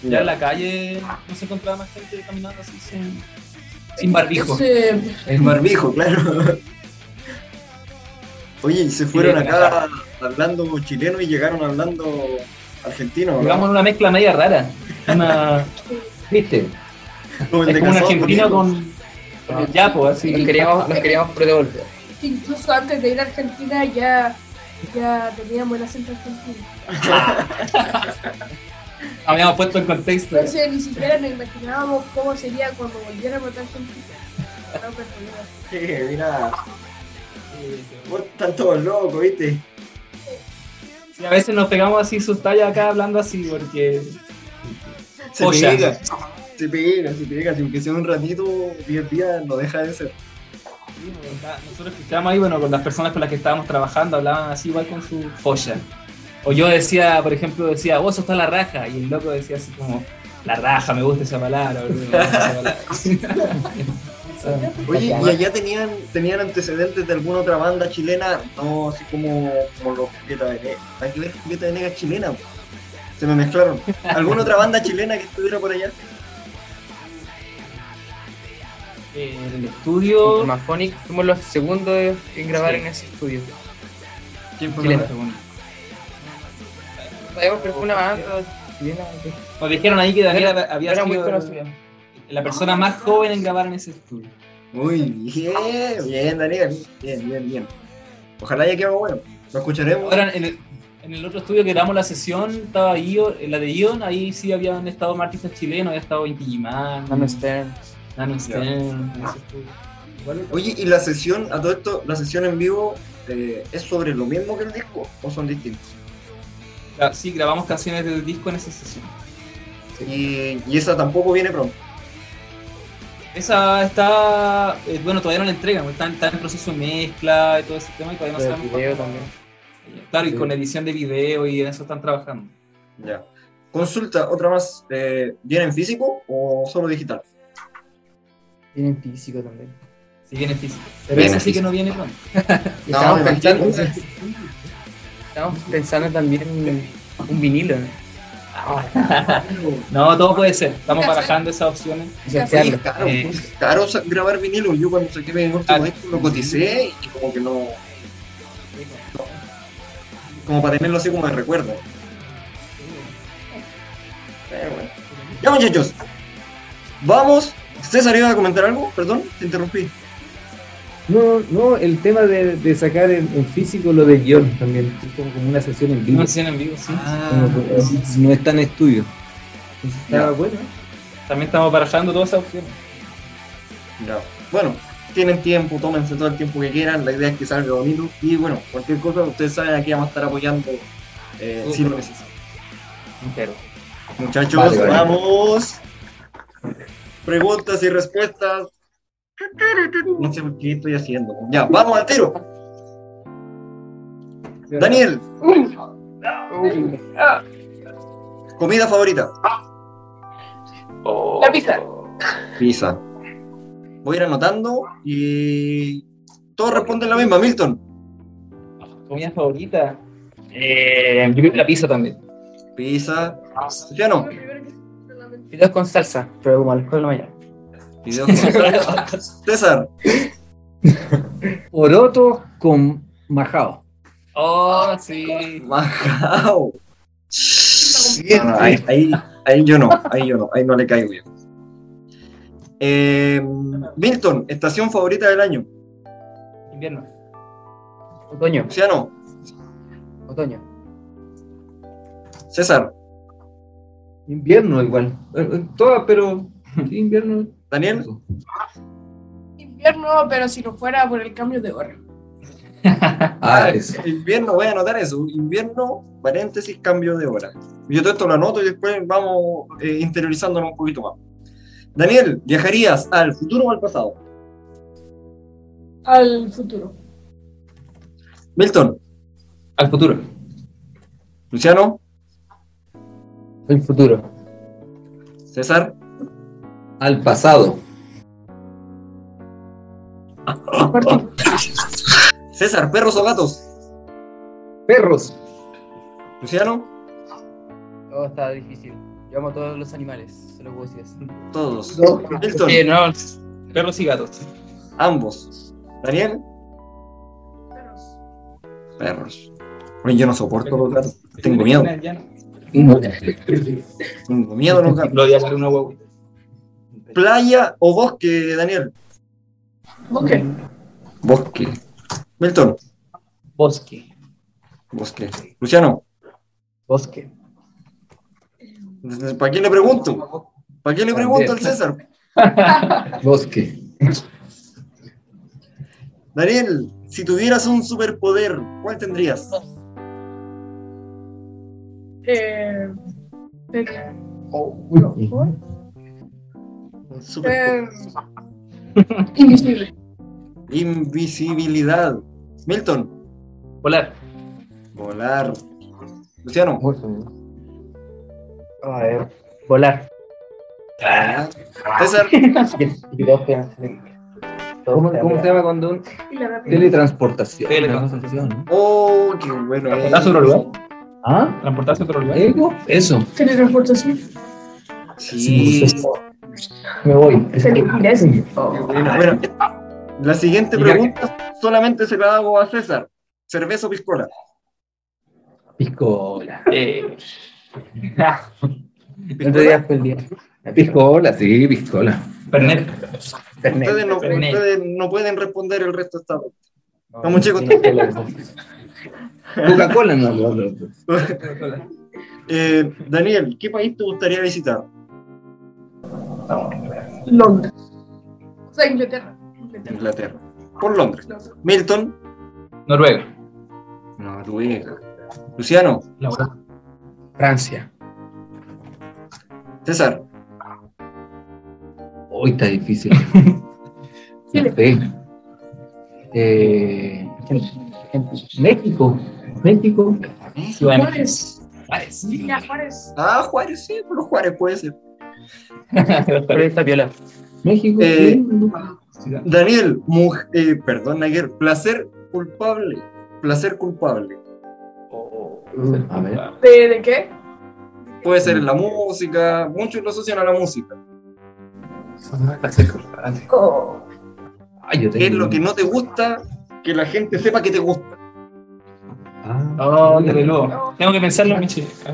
S2: Ya en la calle no se encontraba más gente caminando así sin, sin barbijo.
S4: Ese-
S1: El barbijo, claro. Oye, y se fueron acá hablando chileno y llegaron hablando argentino. ¿no?
S2: Llegamos en una mezcla media rara. Una,
S3: ¿Viste?
S1: Como el
S2: es
S1: de
S2: como un argentino con, con el yapo, así.
S5: Nos queríamos, nos queríamos devolver.
S4: Incluso antes de ir a Argentina ya, ya teníamos el acento argentino.
S2: Habíamos puesto en contexto.
S4: Entonces ni siquiera nos imaginábamos cómo sería cuando volviéramos a pero no.
S1: Sí, mira. Vos están todos locos, ¿viste?
S2: Sí, a veces nos pegamos así sus tallas acá hablando así porque
S1: Se pega. Se pega, se pega. Si aunque sea un ratito, 10 días, no deja de ser.
S2: nosotros escuchábamos ahí, bueno, con las personas con las que estábamos trabajando, hablaban así igual con su folla. O yo decía, por ejemplo, decía, vos sos la raja, y el loco decía así como, la raja, me gusta esa palabra, boludo, me gusta esa palabra.
S1: Oye, ¿y allá tenían, tenían antecedentes de alguna otra banda chilena? No, así como, como los Julieta Venegas. Hay que ver Julieta Venegas chilena. Se me mezclaron. ¿Alguna otra banda chilena que estuviera por allá?
S2: Eh, en el estudio...
S5: Maphonic fuimos los segundos en grabar en ese estudio.
S2: ¿Quién fue el segundo?
S5: Sabemos que fue una banda chilena.
S2: Nos dijeron ahí que Daniel
S5: no
S2: había
S5: era muy
S2: sido la persona más joven en grabar en ese estudio.
S1: Muy bien, bien, Daniel. Bien, bien, bien. Ojalá haya quedado bueno. Lo escucharemos.
S2: Ahora, en el, en el otro estudio que grabamos la sesión, estaba Ion, en la de Ion, ahí sí habían estado más artistas chilenos, había estado Inti Gimán,
S5: Nano Stern.
S2: Nano Stern,
S1: Oye, ¿y la sesión, a todo esto, la sesión en vivo eh, es sobre lo mismo que el disco o son distintos?
S2: Sí, grabamos canciones del disco en esa sesión.
S1: Y, y esa tampoco viene pronto.
S2: Esa está, eh, bueno, todavía no la entregan, está, está en proceso de mezcla y todo ese tema y todavía no
S5: Pero
S2: sabemos.
S5: video también.
S2: Claro, y
S3: Sí.
S2: con edición de video y en eso están trabajando.
S1: Ya. Consulta, otra más. Eh, ¿Viene en físico o solo digital?
S5: Tienen físico también.
S2: Si viene físico. Pero
S1: Viene
S2: esa sí que no viene pronto.
S5: Y
S1: No,
S5: estamos, pensando, también en un vinilo. ¿no?
S2: No, todo puede ser. Estamos barajando esas opciones.
S1: Oye, es caro,
S2: Eh.
S1: es caro sa- grabar vinilo. Yo cuando saqué mi último disco lo coticé y como que no, no. Como para tenerlo así como de recuerdo. Pero bueno. Ya muchachos. Vamos. César iba a comentar algo, perdón, te interrumpí.
S3: No, no, el tema de, de sacar en, en físico lo de guion también, es como, como una sesión en vivo,
S2: Una sesión en vivo, sí.
S3: como que, eh, no está en estudio. Está bueno.
S2: También estamos barajando todas esas opciones.
S1: Ya. Bueno, tienen tiempo, tómense todo el tiempo que quieran, la idea es que salga bonito. Y bueno, cualquier cosa, ustedes saben, aquí vamos a estar apoyando eh, si lo necesitan.
S2: Pero.
S1: Muchachos,
S3: Vale, vale.
S1: vamos. Preguntas y respuestas. No sé qué estoy haciendo. Ya, vamos al tiro. Daniel, comida favorita.
S4: La pizza.
S1: Pizza. Voy a ir anotando y todos responden la misma. Milton,
S2: Comida favorita. Eh, yo creo que la pizza también.
S1: pizza. Luciano,
S5: Videos con salsa, pero como alcohol no ya.
S1: Video. César,
S3: Poroto con majao.
S2: Oh, sí.
S1: Majao. No, no, ahí, ahí, ahí yo no, ahí yo no, ahí no le caigo yo. Eh, Milton, estación favorita del año.
S2: Invierno.
S5: Otoño,
S1: Luciano,
S5: otoño.
S1: César,
S3: Invierno igual. Eh, eh, Todas, pero invierno.
S1: Daniel,
S4: Invierno, pero si no fuera por el cambio de hora.
S3: Ah, eso.
S1: invierno, voy a anotar eso. Invierno, paréntesis, cambio de hora. Yo todo esto lo anoto y después vamos eh, interiorizándonos un poquito más. Daniel, ¿viajarías al futuro o al pasado?
S4: Al futuro.
S1: Milton,
S2: Al futuro.
S1: Luciano,
S5: El futuro.
S1: César,
S3: Al pasado.
S1: César, perros o gatos.
S3: Perros.
S1: Luciano,
S5: Todo está difícil. Yo amo a todos los animales, se lo puedo decir
S1: todos.
S2: No.
S1: Milton,
S2: Sí, no, perros y gatos.
S1: ambos. Daniel,
S4: Perros.
S1: perros. Yo no soporto los gatos. Tengo miedo. Tengo miedo a los gatos.
S2: Lo de hacer una huevo.
S1: ¿Playa o bosque, Daniel?
S4: Bosque.
S1: Bosque. Milton,
S2: Bosque.
S1: bosque. Luciano,
S5: Bosque.
S1: ¿para quién le pregunto? ¿Para quién le pregunto al César?
S3: Bosque.
S1: Daniel, si tuvieras un superpoder, ¿cuál tendrías?
S4: Eh, eh,
S1: super-
S4: eh, invisible.
S1: Invisibilidad. Milton,
S2: Volar.
S1: volar. Luciano,
S5: A ver. Volar.
S1: César,
S5: dos penas.
S3: ¿Cómo, cómo se llama cuando un teletransportación?
S2: Teletransportación.
S3: ¿no?
S1: oh, qué bueno.
S2: ¿Transportarse a otro lugar?
S3: ¿Ah?
S2: ¿Transportarse a otro lugar?
S3: ¿Ego? Eso.
S4: Teletransportación.
S1: Sí.
S5: Me voy.
S4: Telequinesis.
S1: Bueno, bueno, la siguiente pregunta solamente se la hago a César. ¿Cerveza o piscola?
S3: Piscola.
S2: Eh,
S5: El otro día fue el día.
S3: Piscola, sí, piscola.
S2: Fernet.
S1: Ustedes no,
S2: Fernet.
S1: ustedes no pueden responder el resto de esta pregunta.
S5: No,
S1: Vamos, chicos.
S3: Coca-Cola no, no, no.
S1: Eh, Daniel, ¿qué país te gustaría visitar?
S4: Londres. O sea, Inglaterra. Inglaterra.
S1: Inglaterra. Por Londres.
S4: Londres.
S1: Milton,
S2: Noruega.
S1: Noruega. Luciano,
S5: Francia.
S1: César,
S3: Hoy está difícil.
S4: Chile.
S3: Sí. Eh, México. México.
S4: Juárez.
S2: Juárez.
S4: Ya, Juárez.
S1: Ah, Juárez, sí, pero Juárez puede ser.
S5: Pero está piola.
S3: México.
S1: Eh. Daniel, muj- eh, perdón, Naguer, placer culpable. Placer culpable.
S3: A ver.
S4: ¿De, de qué?
S1: Puede ser en la música, muchos lo asocian a la música.
S4: Oh.
S3: Ah, yo
S1: ¿Qué es
S3: tengo-
S1: lo que no te gusta que la gente sepa que te gusta?
S3: Ah,
S2: Oh, qué peludo. Tengo que pensarlo, Michi. ¿Ah?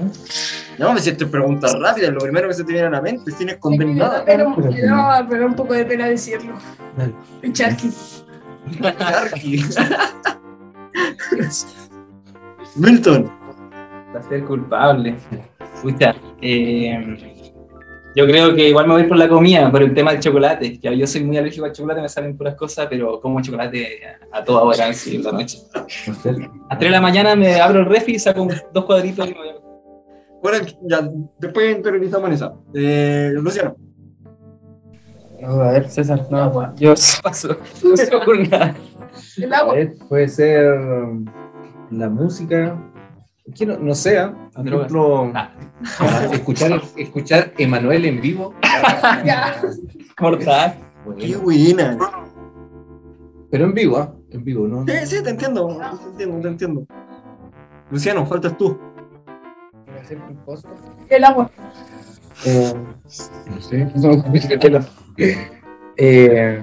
S1: No, me siento preguntas rápidas, lo primero que se te viene a la mente, sin esconder nada.
S4: Pero, no, pero un poco de pena decirlo.
S3: Dale.
S4: Charqui.
S1: Milton,
S2: Placer culpable. Pucha, eh, yo creo que igual me voy por la comida, por el tema del chocolate. Ya yo soy muy alérgico al chocolate, me salen puras cosas, pero como chocolate a, toda hora, en la noche. A las 3 de la mañana me abro el refri, saco dos cuadritos y me voy a-
S1: bueno, ya, después interiorizamos en esa. Eh, Luciano,
S5: No, a ver, César, no, yo paso. No sé por nada.
S4: El
S3: A
S4: agua.
S3: ver, puede ser la música. Que no, no sé, ¿ah? por ejemplo,
S2: Ah.
S3: Escuchar, escuchar Emanuel en vivo.
S2: Cortar.
S1: qué
S3: Bueno,
S1: buena.
S3: pero en vivo, ¿ah? En vivo, ¿no?
S1: Sí, sí, te entiendo, te entiendo, te entiendo. Luciano, faltas tú.
S4: El agua.
S5: Eh,
S3: No sé.
S5: no, eh,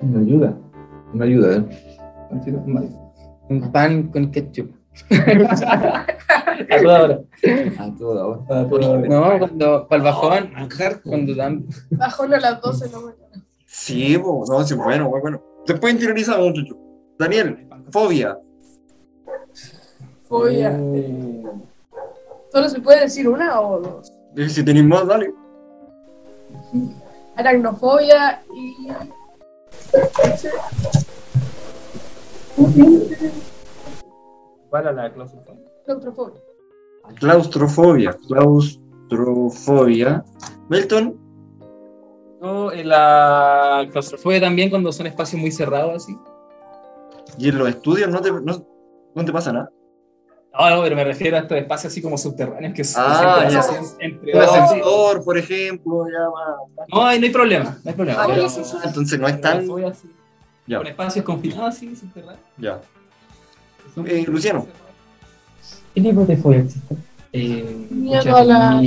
S3: Una ayuda. Una ayuda, ¿eh?
S5: un pan con ketchup.
S2: A toda hora.
S3: A toda hora.
S2: A toda hora.
S5: No, cuando, para el bajón,
S3: con-
S5: cuando dan.
S4: Bajón a las 12 de la mañana.
S1: Sí, po, no, sí, bueno, bueno, bueno. Después interiorizamos, muchacho. Daniel, fobia.
S4: Fobia. ¿Solo se puede decir una o dos?
S1: Si tenéis más, dale.
S4: Aracnofobia y.
S2: ¿Cuál es la claustrofobia?
S4: Claustrofobia.
S1: Claustrofobia. Claustrofobia. Milton,
S2: No, eh, la claustrofobia también cuando son espacios muy cerrados así.
S1: ¿Y en los estudios no te, no, no te pasa nada?
S2: No, no, pero me refiero a estos espacios así como subterráneos que se-
S1: Ah,
S2: se hacen entre
S1: Un
S2: dos.
S1: ascensor, por ejemplo, ya.
S2: No, ahí no hay problema, no hay problema.
S1: Ah,
S2: pero-.
S1: Entonces no es tan.
S2: Fobia así,
S1: Ya,
S2: Con espacios confinados así, subterráneos.
S1: ya. Eh, Luciano.
S5: ¿Qué tipo de fobia existe?
S2: Eh,
S4: Miedo a la.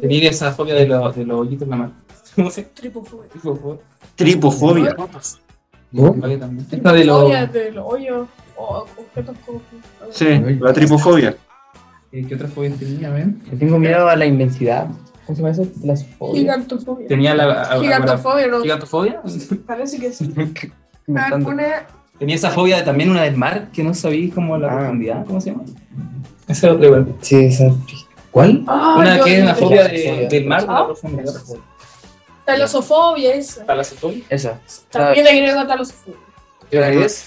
S2: Tenía esa fobia de, los de los hoyitos en la mano. ¿Cómo se
S4: Tripofobia.
S2: llama?
S1: Tripofobia.
S2: Vale, también. Esta de los.
S4: Fobia de los hoyos o objetos como.
S1: Sí, la tripofobia.
S2: ¿Qué otras fobias tenía? A ver.
S5: Le tengo miedo a la inmensidad. ¿Cómo se llama eso? Las fobias.
S4: Gigantofobia.
S2: Tenía la.
S4: Gigantofobia, ¿no?
S2: ¿Gigantofobia?
S4: Parece que sí. A ver, pone.
S2: Tenía esa fobia de- también una del mar que no sabía cómo la
S5: Ah.
S2: profundidad. ¿Cómo se llama? Esa es otra igual.
S5: Sí, esa. ¿Cuál?
S4: Ah,
S2: una que es una fobia de- del mar de la
S4: Ah.
S2: profundidad.
S4: Talosofobia, esa.
S2: ¿Talasofobia?
S5: Esa.
S4: También agrego talosofobia.
S5: ¿Yo la es?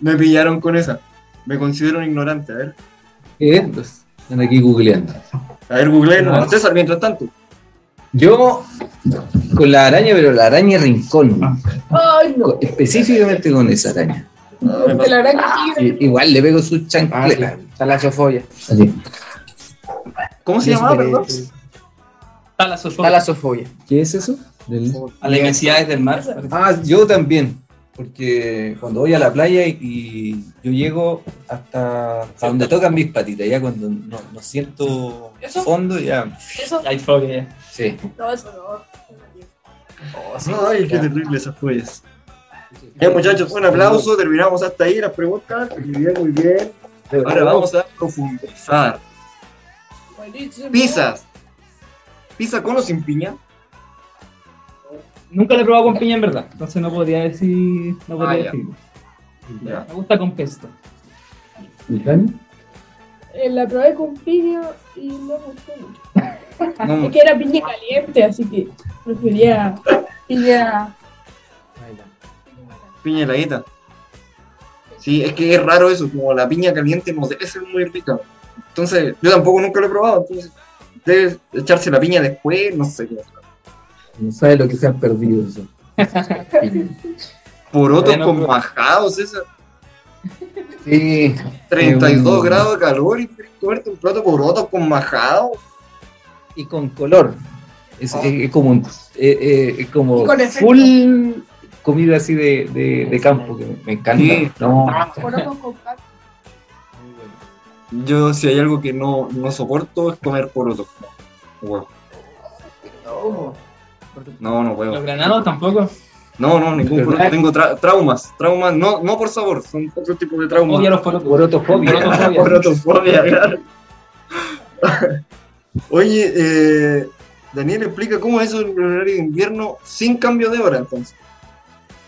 S1: Me pillaron con esa. Me considero un ignorante. A ver,
S3: ¿Qué? Pues, Están aquí googleando.
S1: a ver, googleen. a César, mientras tanto.
S3: Yo con la araña, pero la araña rincón.
S4: Ay, no.
S3: Específicamente con esa araña.
S4: De la araña tigre.
S3: I- Igual le pego su
S5: Ah, sí.
S3: chancleta.
S5: Talasofobia.
S3: Así.
S1: ¿Cómo se llamaba, perdón?
S2: Talasofobia.
S5: Talasofobia.
S3: ¿Qué es eso? Del-
S2: A las inmensidades del mar.
S3: Ah, yo también. Porque cuando voy a la playa y, y yo llego hasta, hasta donde tocan mis patitas, ya cuando no, no siento
S4: ¿Eso?
S3: fondo, ya.
S4: Eso.
S2: Hay fobia.
S3: Sí.
S4: No, eso no.
S1: Ay, qué terrible esas fobias. Ya, muchachos, un aplauso. Terminamos hasta ahí las preguntas. Muy bien, muy bien. Ahora vamos a profundizar. Pizzas. ¿Pizza con o sin piña?
S2: Nunca lo he probado con piña en verdad. Entonces no podría decir. No podría
S1: Ah, ya. Ya.
S2: Me gusta con pesto.
S4: Eh, la probé con piña y no me gustó mucho.
S1: No,
S4: Es que era piña caliente, así que prefería piña.
S1: piña heladita. Sí, es que es raro eso, como la piña caliente no debe ser muy rica. Entonces, yo tampoco nunca lo he probado, entonces debe echarse la piña después, no sé.
S3: No sabe lo que se han perdido eso.
S1: Porotos
S2: Bueno,
S1: con
S2: pero-
S1: majados, esa
S3: Sí.
S1: 32
S3: Mm.
S1: grados de calor y comerte un plato porotos con majado.
S3: Y con color. Es, es- es como, un- eh, eh, es como full comida así de, de, de campo, que me encanta.
S1: Sí.
S3: No,
S4: Porotos con carne.
S1: Yo, si hay algo que no, no soporto, es comer porotos. Huevo. No, no
S2: Los
S1: puedo.
S2: granados tampoco.
S1: No, no, ningún poroto. Tengo tra- traumas. Traumas, no, no por sabor, son otro tipo de traumas.
S2: Odia los porotos.
S3: porotofobia.
S2: Porotofobia.
S1: Porotofobia, claro. Oye, eh, Daniel explica cómo es eso el horario de invierno sin cambio de hora, entonces.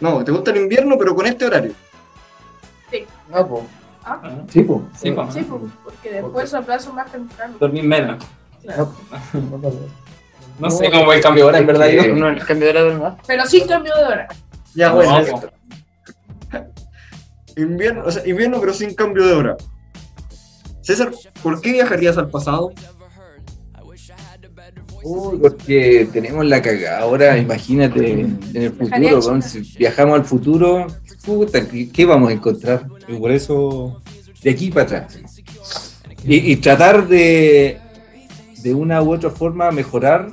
S1: No, te gusta el invierno, pero con este horario.
S5: No, po.
S2: Ah,
S3: Sí, pues.
S2: Sí, pues.
S4: Sí, pues, porque después aplazo más temprano.
S2: Dormir menos.
S4: Claro.
S2: No sé cómo el cambio de hora, en verdad.
S3: que-
S2: Yo.
S5: No, el cambio de hora de verdad.
S4: Pero sin cambio de hora.
S1: Ya,
S2: No,
S1: bueno. Invierno, o sea, invierno, pero sin cambio de hora. César, ¿por qué viajarías al pasado?
S3: Uy, porque tenemos la cagada. Ahora, imagínate en el futuro,
S4: China.
S3: si viajamos al futuro, puta, ¿qué, qué vamos a encontrar? Y por eso, de aquí para atrás. Y, y tratar de, de una u otra forma, mejorar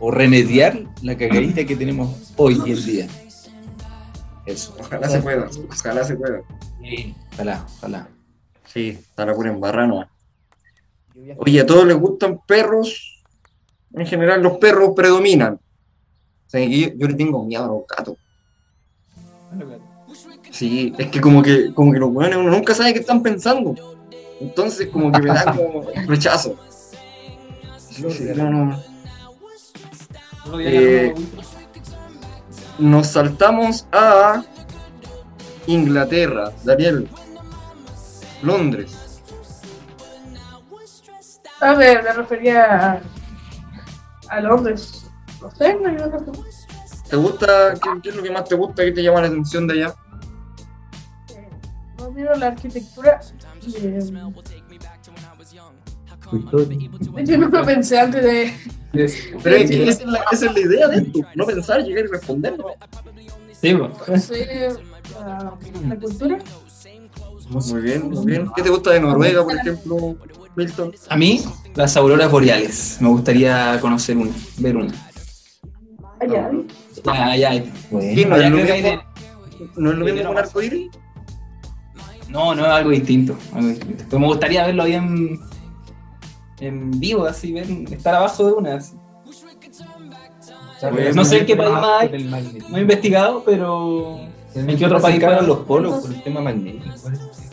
S3: o remediar la cagadita que tenemos hoy en día. Eso.
S1: Ojalá se pueda, ojalá se pueda.
S3: Ojalá, ojalá.
S1: Sí, está la pura embarrano. Oye, a todos les gustan perros. En general, los perros predominan. O sea, yo, yo le tengo miedo a los gatos. Sí, es que como que, como que los weones uno nunca sabe qué están pensando. Entonces como que me da como rechazo. Sí, sí, no, no. Eh, Nos saltamos a Inglaterra, Daniel. Londres.
S4: A ver, me refería a, a Londres. No sé, no.
S1: ¿Te gusta? ¿Qué, qué es lo que más te gusta? ¿Qué te llama la atención de allá?
S4: Eh, No miro la arquitectura. y, yo no lo pensé antes de.
S1: Pero es que esa es, la, esa es la idea de esto, no pensar, llegar y responder. ¿no?
S2: Sí,
S4: no sé, la, cultura.
S1: Muy bien, muy bien. ¿Qué te gusta de Noruega, por ejemplo, Milton?
S2: A mí, las auroras boreales. Me gustaría conocer una, ver una.
S4: Allá.
S2: Ya, ya.
S1: ¿Qué no
S2: Allá
S1: es? ¿No es lo mismo con arcoíris?
S2: No, no es algo distinto. algo distinto. Pero me gustaría verlo ahí en, vivo, así, ver, estar abajo de una. así.
S1: Pues,
S2: no sé en qué país más hay, no he investigado, pero en qué otro país
S3: a los polos por el tema magnético.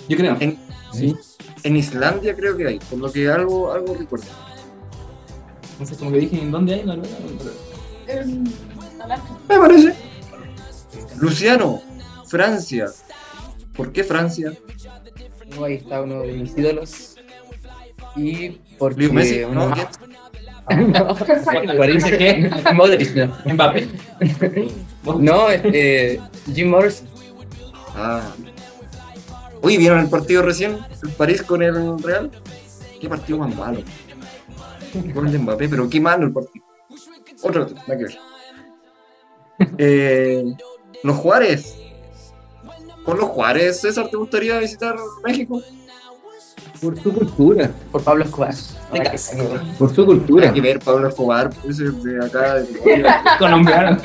S2: Yo creo.
S1: En,
S2: Sí.
S1: en Islandia creo que hay, por lo que algo, algo recuerdo.
S2: No sé, como que dije, ¿en dónde hay? No, no, no, pero-
S4: En Alaska.
S1: Me parece. Luciano, Francia. ¿Por qué Francia?
S5: No, ahí está uno de mis ídolos. Y porque.
S1: Leo Messi,
S5: uno-
S1: ¿no?
S5: Modric, no.
S2: Mbappé.
S5: No, eh, Jim Morrison.
S1: Ah. Uy, ¿vieron el partido recién? El París con el Real. Qué partido más malo. Gol de Mbappé, pero qué malo el partido. Otro, otro, nada que ver. Eh, los Juárez. Con los Juárez, César, ¿te gustaría visitar México?
S3: Por su cultura.
S5: Por Pablo Escobar.
S2: De casa.
S3: Por su cultura.
S1: Hay que ver Pablo Escobar, pues es de acá. De...
S2: Colombiano.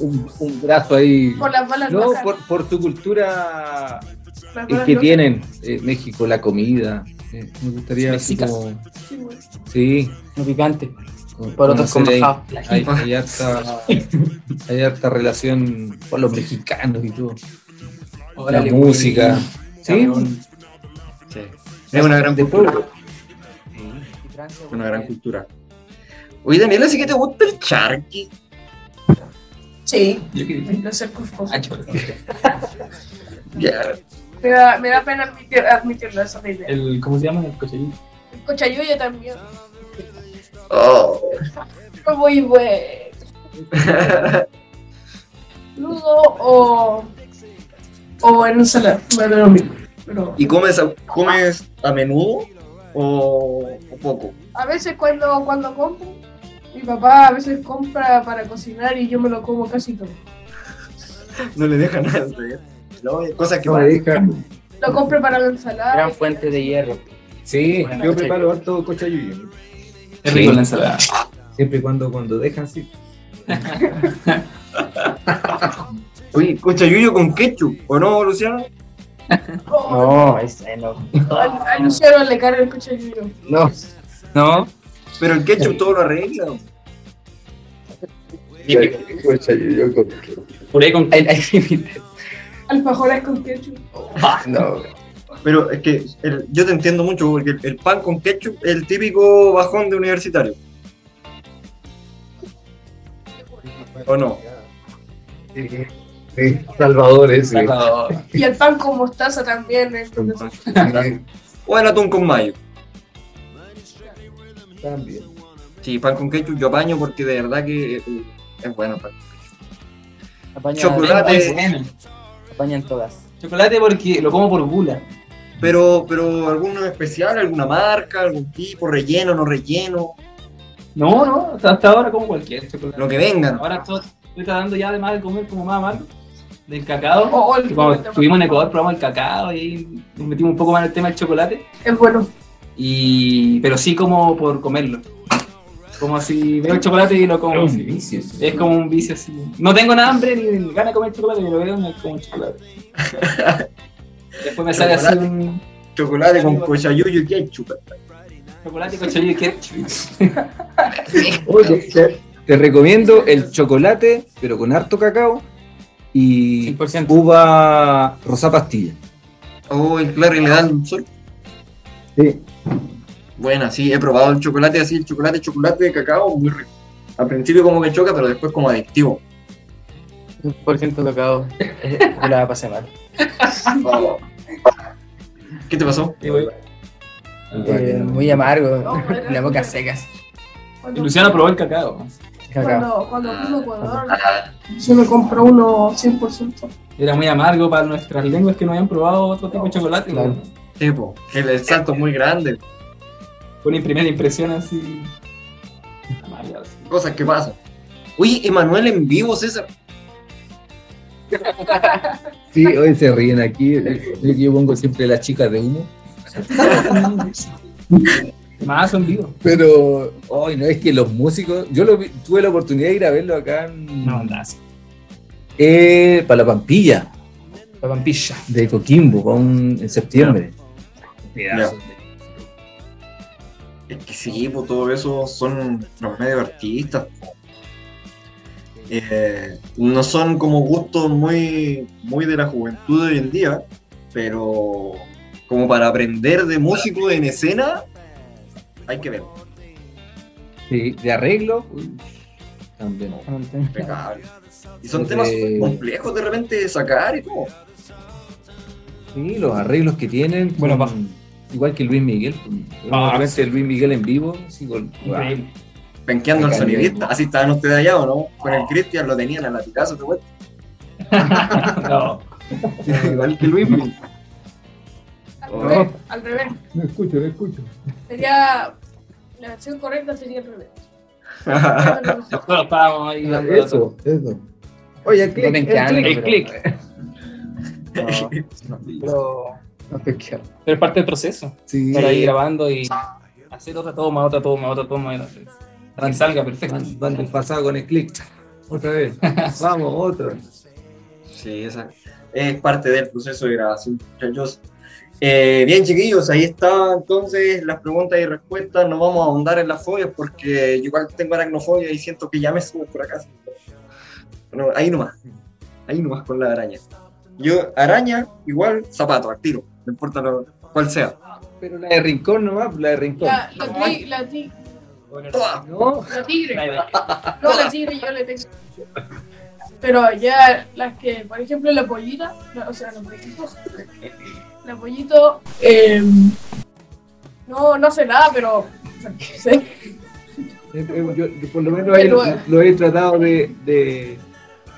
S3: Un, un brazo ahí.
S4: Por las balas
S3: No, por, por su cultura
S4: balas
S3: que tienen eh, México, la comida. Eh, me gustaría como.
S4: Sí.
S5: No picante. Por otros bajado.
S3: Hay, hay harta, hay harta relación con los mexicanos y todo. La música. Sí,
S2: Cabrón.
S1: Sí. Es una gran cultura. Una gran cultura. Oye, Daniela, ¿sí que te gusta el charqui?
S4: Sí,
S2: Yo quería-
S4: no sé por favor.
S2: Ah.
S1: Ya.
S4: Me da, me da pena admitir, admitirlo, esa idea.
S2: El, ¿Cómo se llama? El cochellito.
S4: El cochayuya también.
S1: Oh.
S4: Muy bueno. Nudo o, o en ensalada. Me da lo mismo. Pero
S1: ¿Y comes a, comes a menudo o, o poco?
S4: a veces cuando, cuando compro, mi papá a veces compra para cocinar y yo me lo como casi todo.
S1: No le dejan nada. ¿sí? No, cosas que
S3: No
S1: pasan.
S3: dejan.
S4: Lo compro para la ensalada.
S5: Gran fuente de hierro.
S3: Sí,
S2: Bueno,
S3: yo preparo harto cochayuyo.
S2: Es rico la ensalada.
S3: Siempre y cuando, cuando dejan, sí.
S1: Oye, cochayuyo con ketchup, ¿o no, Luciano?
S5: No, ese no.
S4: a, Luciano le carga el cochayuyo.
S5: No. No.
S1: Pero el ketchup todo lo arregla.
S2: Puré con
S5: límites.
S4: Alfajores con ketchup.
S5: No.
S1: Pero es que el- yo te entiendo mucho porque el, el pan con ketchup es el típico bajón de universitario. ¿O no?
S3: Sí, Salvador ese.
S2: Salvador.
S4: Y el pan con mostaza también. ¿eh?
S1: O el atún con mayo.
S3: También.
S1: Sí, pan con ketchup yo apaño porque de verdad que eh, es bueno. el pan.
S5: Apaña,
S1: Chocolate.
S5: Apañan todas.
S2: Chocolate porque lo como por gula.
S1: Pero, pero alguno especial, alguna marca, algún tipo, relleno, no relleno,
S2: No, no, hasta hasta ahora como cualquier chocolate.
S1: lo que vengan.
S2: Ahora estoy, estoy tratando ya además de comer como más amargo. Del cacao.
S4: O- o el-
S2: Y Cuando estuvimos en Ecuador probamos el cacao y ahí nos metimos un poco más en el tema del chocolate.
S4: Es bueno.
S2: Y, pero sí como por comerlo. Como si veo el chocolate y lo como.
S3: Es un
S2: así.
S3: vicio.
S2: Es como un vicio así. No tengo nada hambre ni ganas de comer chocolate, pero veo y como chocolate. Después me sale así un
S1: Chocolate con cochayuyo y ketchup.
S2: chocolate con chorizo y ketchup.
S3: Oye, te, te recomiendo el chocolate, pero con harto cacao y
S5: 100%.
S3: uva rosa pastilla.
S1: Oh, el claro, y le dan sol.
S3: Sí.
S1: Buena, sí, he probado el chocolate así, el chocolate, chocolate de cacao, muy rico. Al principio como que choca, pero después como adictivo.
S5: 100% tocado. Yo la pasé mal.
S1: ¿Qué te pasó?
S5: Eh, muy amargo. La boca seca.
S2: Y
S4: Cuando,
S2: Luciano probó el cacao.
S4: Cuando, cuando fui a Ecuador, yo me compré uno 100%.
S2: Era muy amargo para nuestras lenguas que no habían probado otro tipo de chocolate.
S5: Claro.
S2: ¿no?
S1: Sí, po, que el salto es muy grande,
S2: Fue una primera impresión así.
S1: cosas que pasan. Oye, Emanuel en vivo, César.
S3: Sí, hoy se ríen aquí. Yo pongo siempre las chicas de humo.
S2: Más en vivo.
S3: Pero, hoy no es que los músicos. Yo lo vi- tuve la oportunidad de ir a verlo acá en.
S2: No, andas.
S3: eh, para la Pampilla
S2: La pampilla.
S3: de Coquimbo, con- en septiembre.
S1: Es que sí, pues todo eso son los medios artistas. Eh, no son como gustos muy, muy de la juventud de hoy en día, pero como para aprender de músico en escena, hay que ver.
S3: Sí, de arreglo. uy, También.
S1: impecable. Y son
S3: Eh,
S1: temas complejos de repente de sacar y todo.
S3: Sí, los arreglos que tienen.
S2: Bueno, bajo.
S3: igual que Luis Miguel.
S2: Ah,
S3: de repente Luis Miguel en vivo. así con-
S2: Increíble.
S1: Penqueando al sonidista. Así estaban ustedes allá, ¿o no? Con el Cristian lo tenían a latigazo, ¿te acuerdas?
S2: No.
S1: Igual que Luis. pues.
S4: Al
S1: Oh.
S4: revés, al revés.
S3: No escucho, no escucho.
S4: Sería. La versión correcta sería al revés.
S2: Nosotros estábamos ahí. dando-
S3: Eso, eso. Oye, el click,
S5: No
S3: el click.
S2: El click.
S3: No,
S2: Pero,
S5: No te quiero.
S2: pero es parte del proceso.
S3: Sí.
S2: Estar ahí grabando y hacer otra toma, otra toma, otra toma. y- Para que salga perfecto.
S3: Van, del pasado con el click. Otra vez. Vamos, otro.
S1: Sí, esa es parte del proceso de grabación, muchachos. Eh, bien, chiquillos, ahí está entonces las preguntas y respuestas. No vamos a ahondar en las fobias porque yo igual tengo aracnofobia y siento que ya me sube por acá. Bueno, ahí nomás. Ahí nomás con la araña. Yo, araña, igual zapato, al tiro. No importa lo, cuál sea.
S3: Pero la de rincón nomás, la de rincón.
S4: La, la.
S3: No,
S4: la tigre. No, la tigre yo le tengo. Pero ya las que, por ejemplo, la pollita, o sea, los pollitos. La pollito, eh, no, no sé nada, pero. sé.
S3: Eh, eh, yo, yo por lo menos lo, lo he tratado de, de,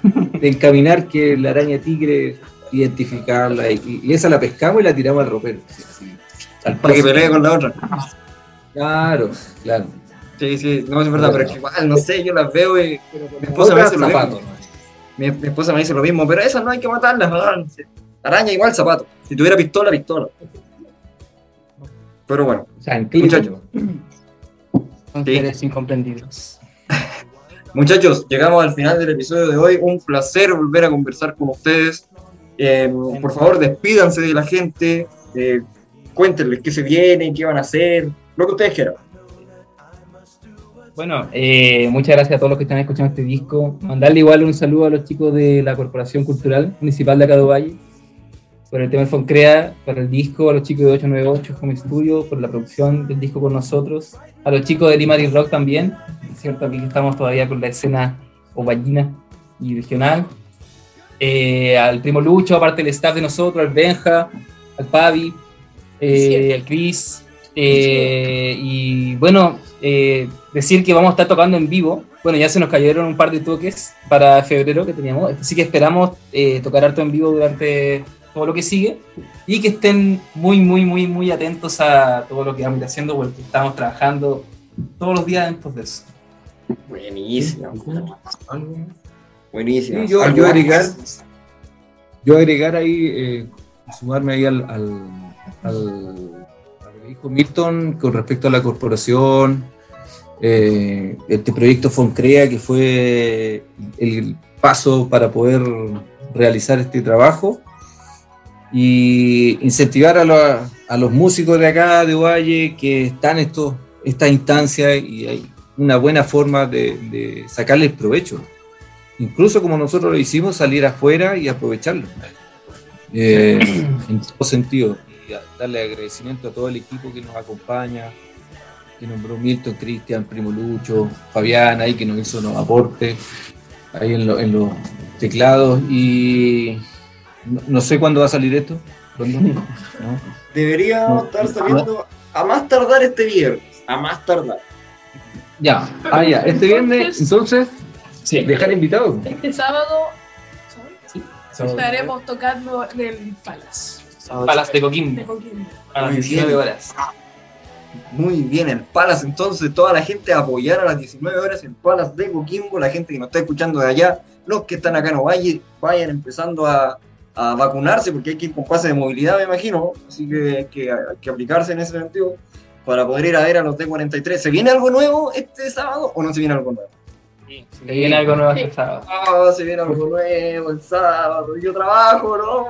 S3: de encaminar que la araña tigre, identificarla y, y esa la pescamos y la tiramos al ropero. al
S1: Para que pelee con la otra.
S3: Claro, claro.
S1: Sí, sí, no es verdad, pero es que igual, no sé, yo las veo y mi esposa me dice lo
S3: zapato.
S1: mismo. Mi, mi esposa me dice lo mismo, pero esas no hay que matarlas, ¿verdad? Araña igual zapato. Si tuviera pistola, pistola. Pero bueno,
S3: Chanclito.
S1: Muchacho.
S5: Son
S1: Sí.
S5: seres incomprendidos.
S1: muchachos, llegamos al final del episodio de hoy. Un placer volver a conversar con ustedes. Eh, por favor, despídanse de la gente. eh, cuéntenles qué se viene, qué van a hacer, lo que ustedes quieran.
S2: Bueno, eh, muchas gracias a todos los que están escuchando este disco. Mandarle igual un saludo a los chicos de la Corporación Cultural Municipal de Acado Valle por el tema del Foncrea, para el disco, a los chicos de 898 Home Studio por la producción del disco con nosotros, a los chicos de Limari Rock también, cierto aquí estamos todavía con la escena ovallina y regional, Eh, al primo Lucho, aparte del staff de nosotros, al Benja, al Pavi, eh, al Chris, eh, y bueno, eh, decir que vamos a estar tocando en vivo. Bueno, ya se nos cayeron un par de toques para febrero que teníamos, así que esperamos eh, tocar harto en vivo durante todo lo que sigue y que estén muy, muy, muy, muy atentos a todo lo que vamos a ir haciendo porque estamos trabajando todos los días en pos de eso.
S1: Buenísimo. Buenísimo.
S3: Sí, yo, agregar, yo agregar ahí, eh, sumarme ahí al, al, al- a lo que dijo Milton con respecto a la corporación, eh, este proyecto Foncrea que fue el paso para poder realizar este trabajo y incentivar a, la- a los músicos de acá de Valle que están en estos, esta instancia y hay una buena forma de, de sacarles provecho incluso como nosotros lo hicimos, salir afuera y aprovecharlo. Eh, en todo sentido. Y darle agradecimiento a todo el equipo que nos acompaña, que nombró Milton, Cristian, Primo Lucho, Fabián, ahí que nos hizo los aportes, ahí en, lo- en los teclados. Y no, no sé cuándo va a salir esto. ¿No?
S1: Deberíamos
S3: No,
S1: estar
S3: no.
S1: saliendo a más tardar este viernes. A más tardar.
S3: Ya, ah, ya. Este viernes, entonces,
S2: Sí,
S3: dejar invitados.
S4: Este sábado estaremos tocando en el Palace
S2: Palas de
S4: de
S2: Coquimbo a las
S1: Muy
S2: 19
S1: bien.
S2: horas.
S1: Muy bien, el Palace, entonces toda la gente a apoyar a las 19 horas el Palace de Coquimbo, la gente que nos está escuchando de allá, los que están acá en Ovalle, vayan empezando a, a vacunarse porque hay que ir con pase de movilidad, me imagino, así que hay que, hay que aplicarse en ese sentido para poder ir a ver a los D43. ¿Se viene algo nuevo este sábado o no se viene algo nuevo?
S2: Sí, se viene algo nuevo este sábado.
S1: Ah, se viene algo nuevo el sábado, yo trabajo, ¿no?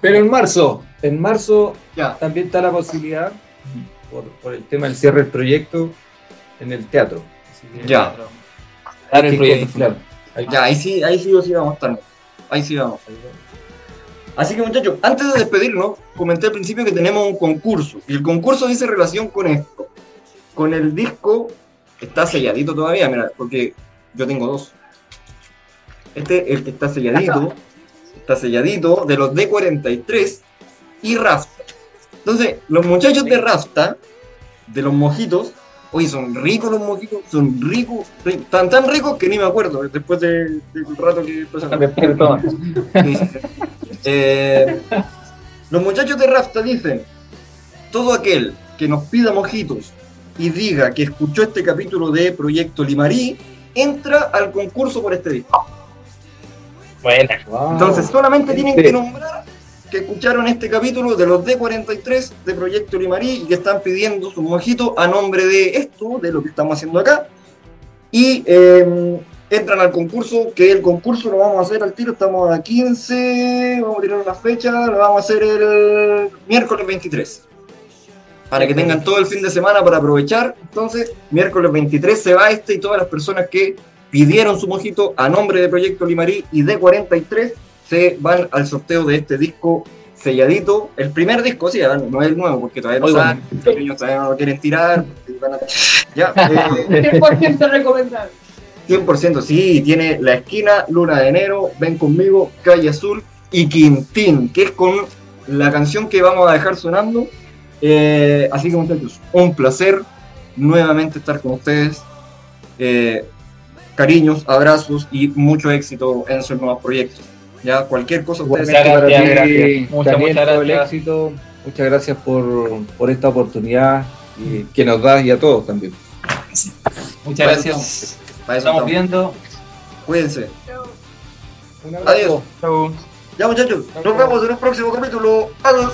S3: Pero en marzo, en marzo
S1: Ya,
S3: también está la posibilidad, por, por el tema del cierre del proyecto, en el teatro. Así que-
S1: ya,
S2: Claro, el proyecto.
S3: claro, hay
S1: ya, ahí sí, ahí sí o sí vamos a estar. Ahí sí vamos. Así que muchachos, antes de despedirnos, comenté al principio que tenemos un concurso. Y el concurso dice relación con esto. Con el disco, está selladito todavía, mira, porque yo tengo dos. Este, el que está selladito, está selladito, de los D43 y Rafta. Entonces, los muchachos de Rafta, de los mojitos, oye, son ricos los mojitos, son ricos, ricos, tan tan ricos que ni me acuerdo después de- del rato que pasaron. Eh, los muchachos de Rafta dicen, todo aquel que nos pida mojitos y diga que escuchó este capítulo de Proyecto Limarí, entra al concurso por este disco.
S2: Buena.
S3: Wow.
S1: Entonces solamente tienen
S3: Sí.
S1: que nombrar que escucharon este capítulo de los D43 de Proyecto Limarí y que están pidiendo su mojito a nombre de esto, de lo que estamos haciendo acá. Y eh, entran al concurso, que el concurso lo vamos a hacer al tiro, estamos a 15, vamos a tirar una fecha, lo vamos a hacer el miércoles 23. Para que tengan todo el fin de semana para aprovechar. Entonces, miércoles 23 se va este y todas las personas que pidieron su mojito a nombre de Proyecto Limarí y de 43 se van al sorteo de este disco selladito. El primer disco, sí, no es el nuevo, porque todavía no saben, los niños todavía no lo quieren tirar. van a- Ya, eh,
S4: 100% recomendable.
S1: 100%, sí, tiene La Esquina, Luna de Enero, Ven Conmigo, Calle Azul y Quintín, que es con la canción que vamos a dejar sonando. Eh, así que muchachos, un placer nuevamente estar con ustedes. Eh, cariños, abrazos y mucho éxito en sus nuevos proyectos. Ya, cualquier cosa ustedes
S3: Igualmente
S2: Gracias,
S3: para ti,
S2: gracias. Muchas,
S3: Daniel,
S2: muchas
S3: todo el
S2: gracias.
S3: éxito. Muchas gracias por, por esta oportunidad y que nos das y a todos también.
S2: Muchas gracias.
S1: para eso
S2: Estamos
S1: estamos.
S2: viendo.
S1: Cuídense.
S3: Un
S1: Adiós.
S2: Chau.
S1: Ya muchachos, nos vemos en un próximo capítulo. Adiós.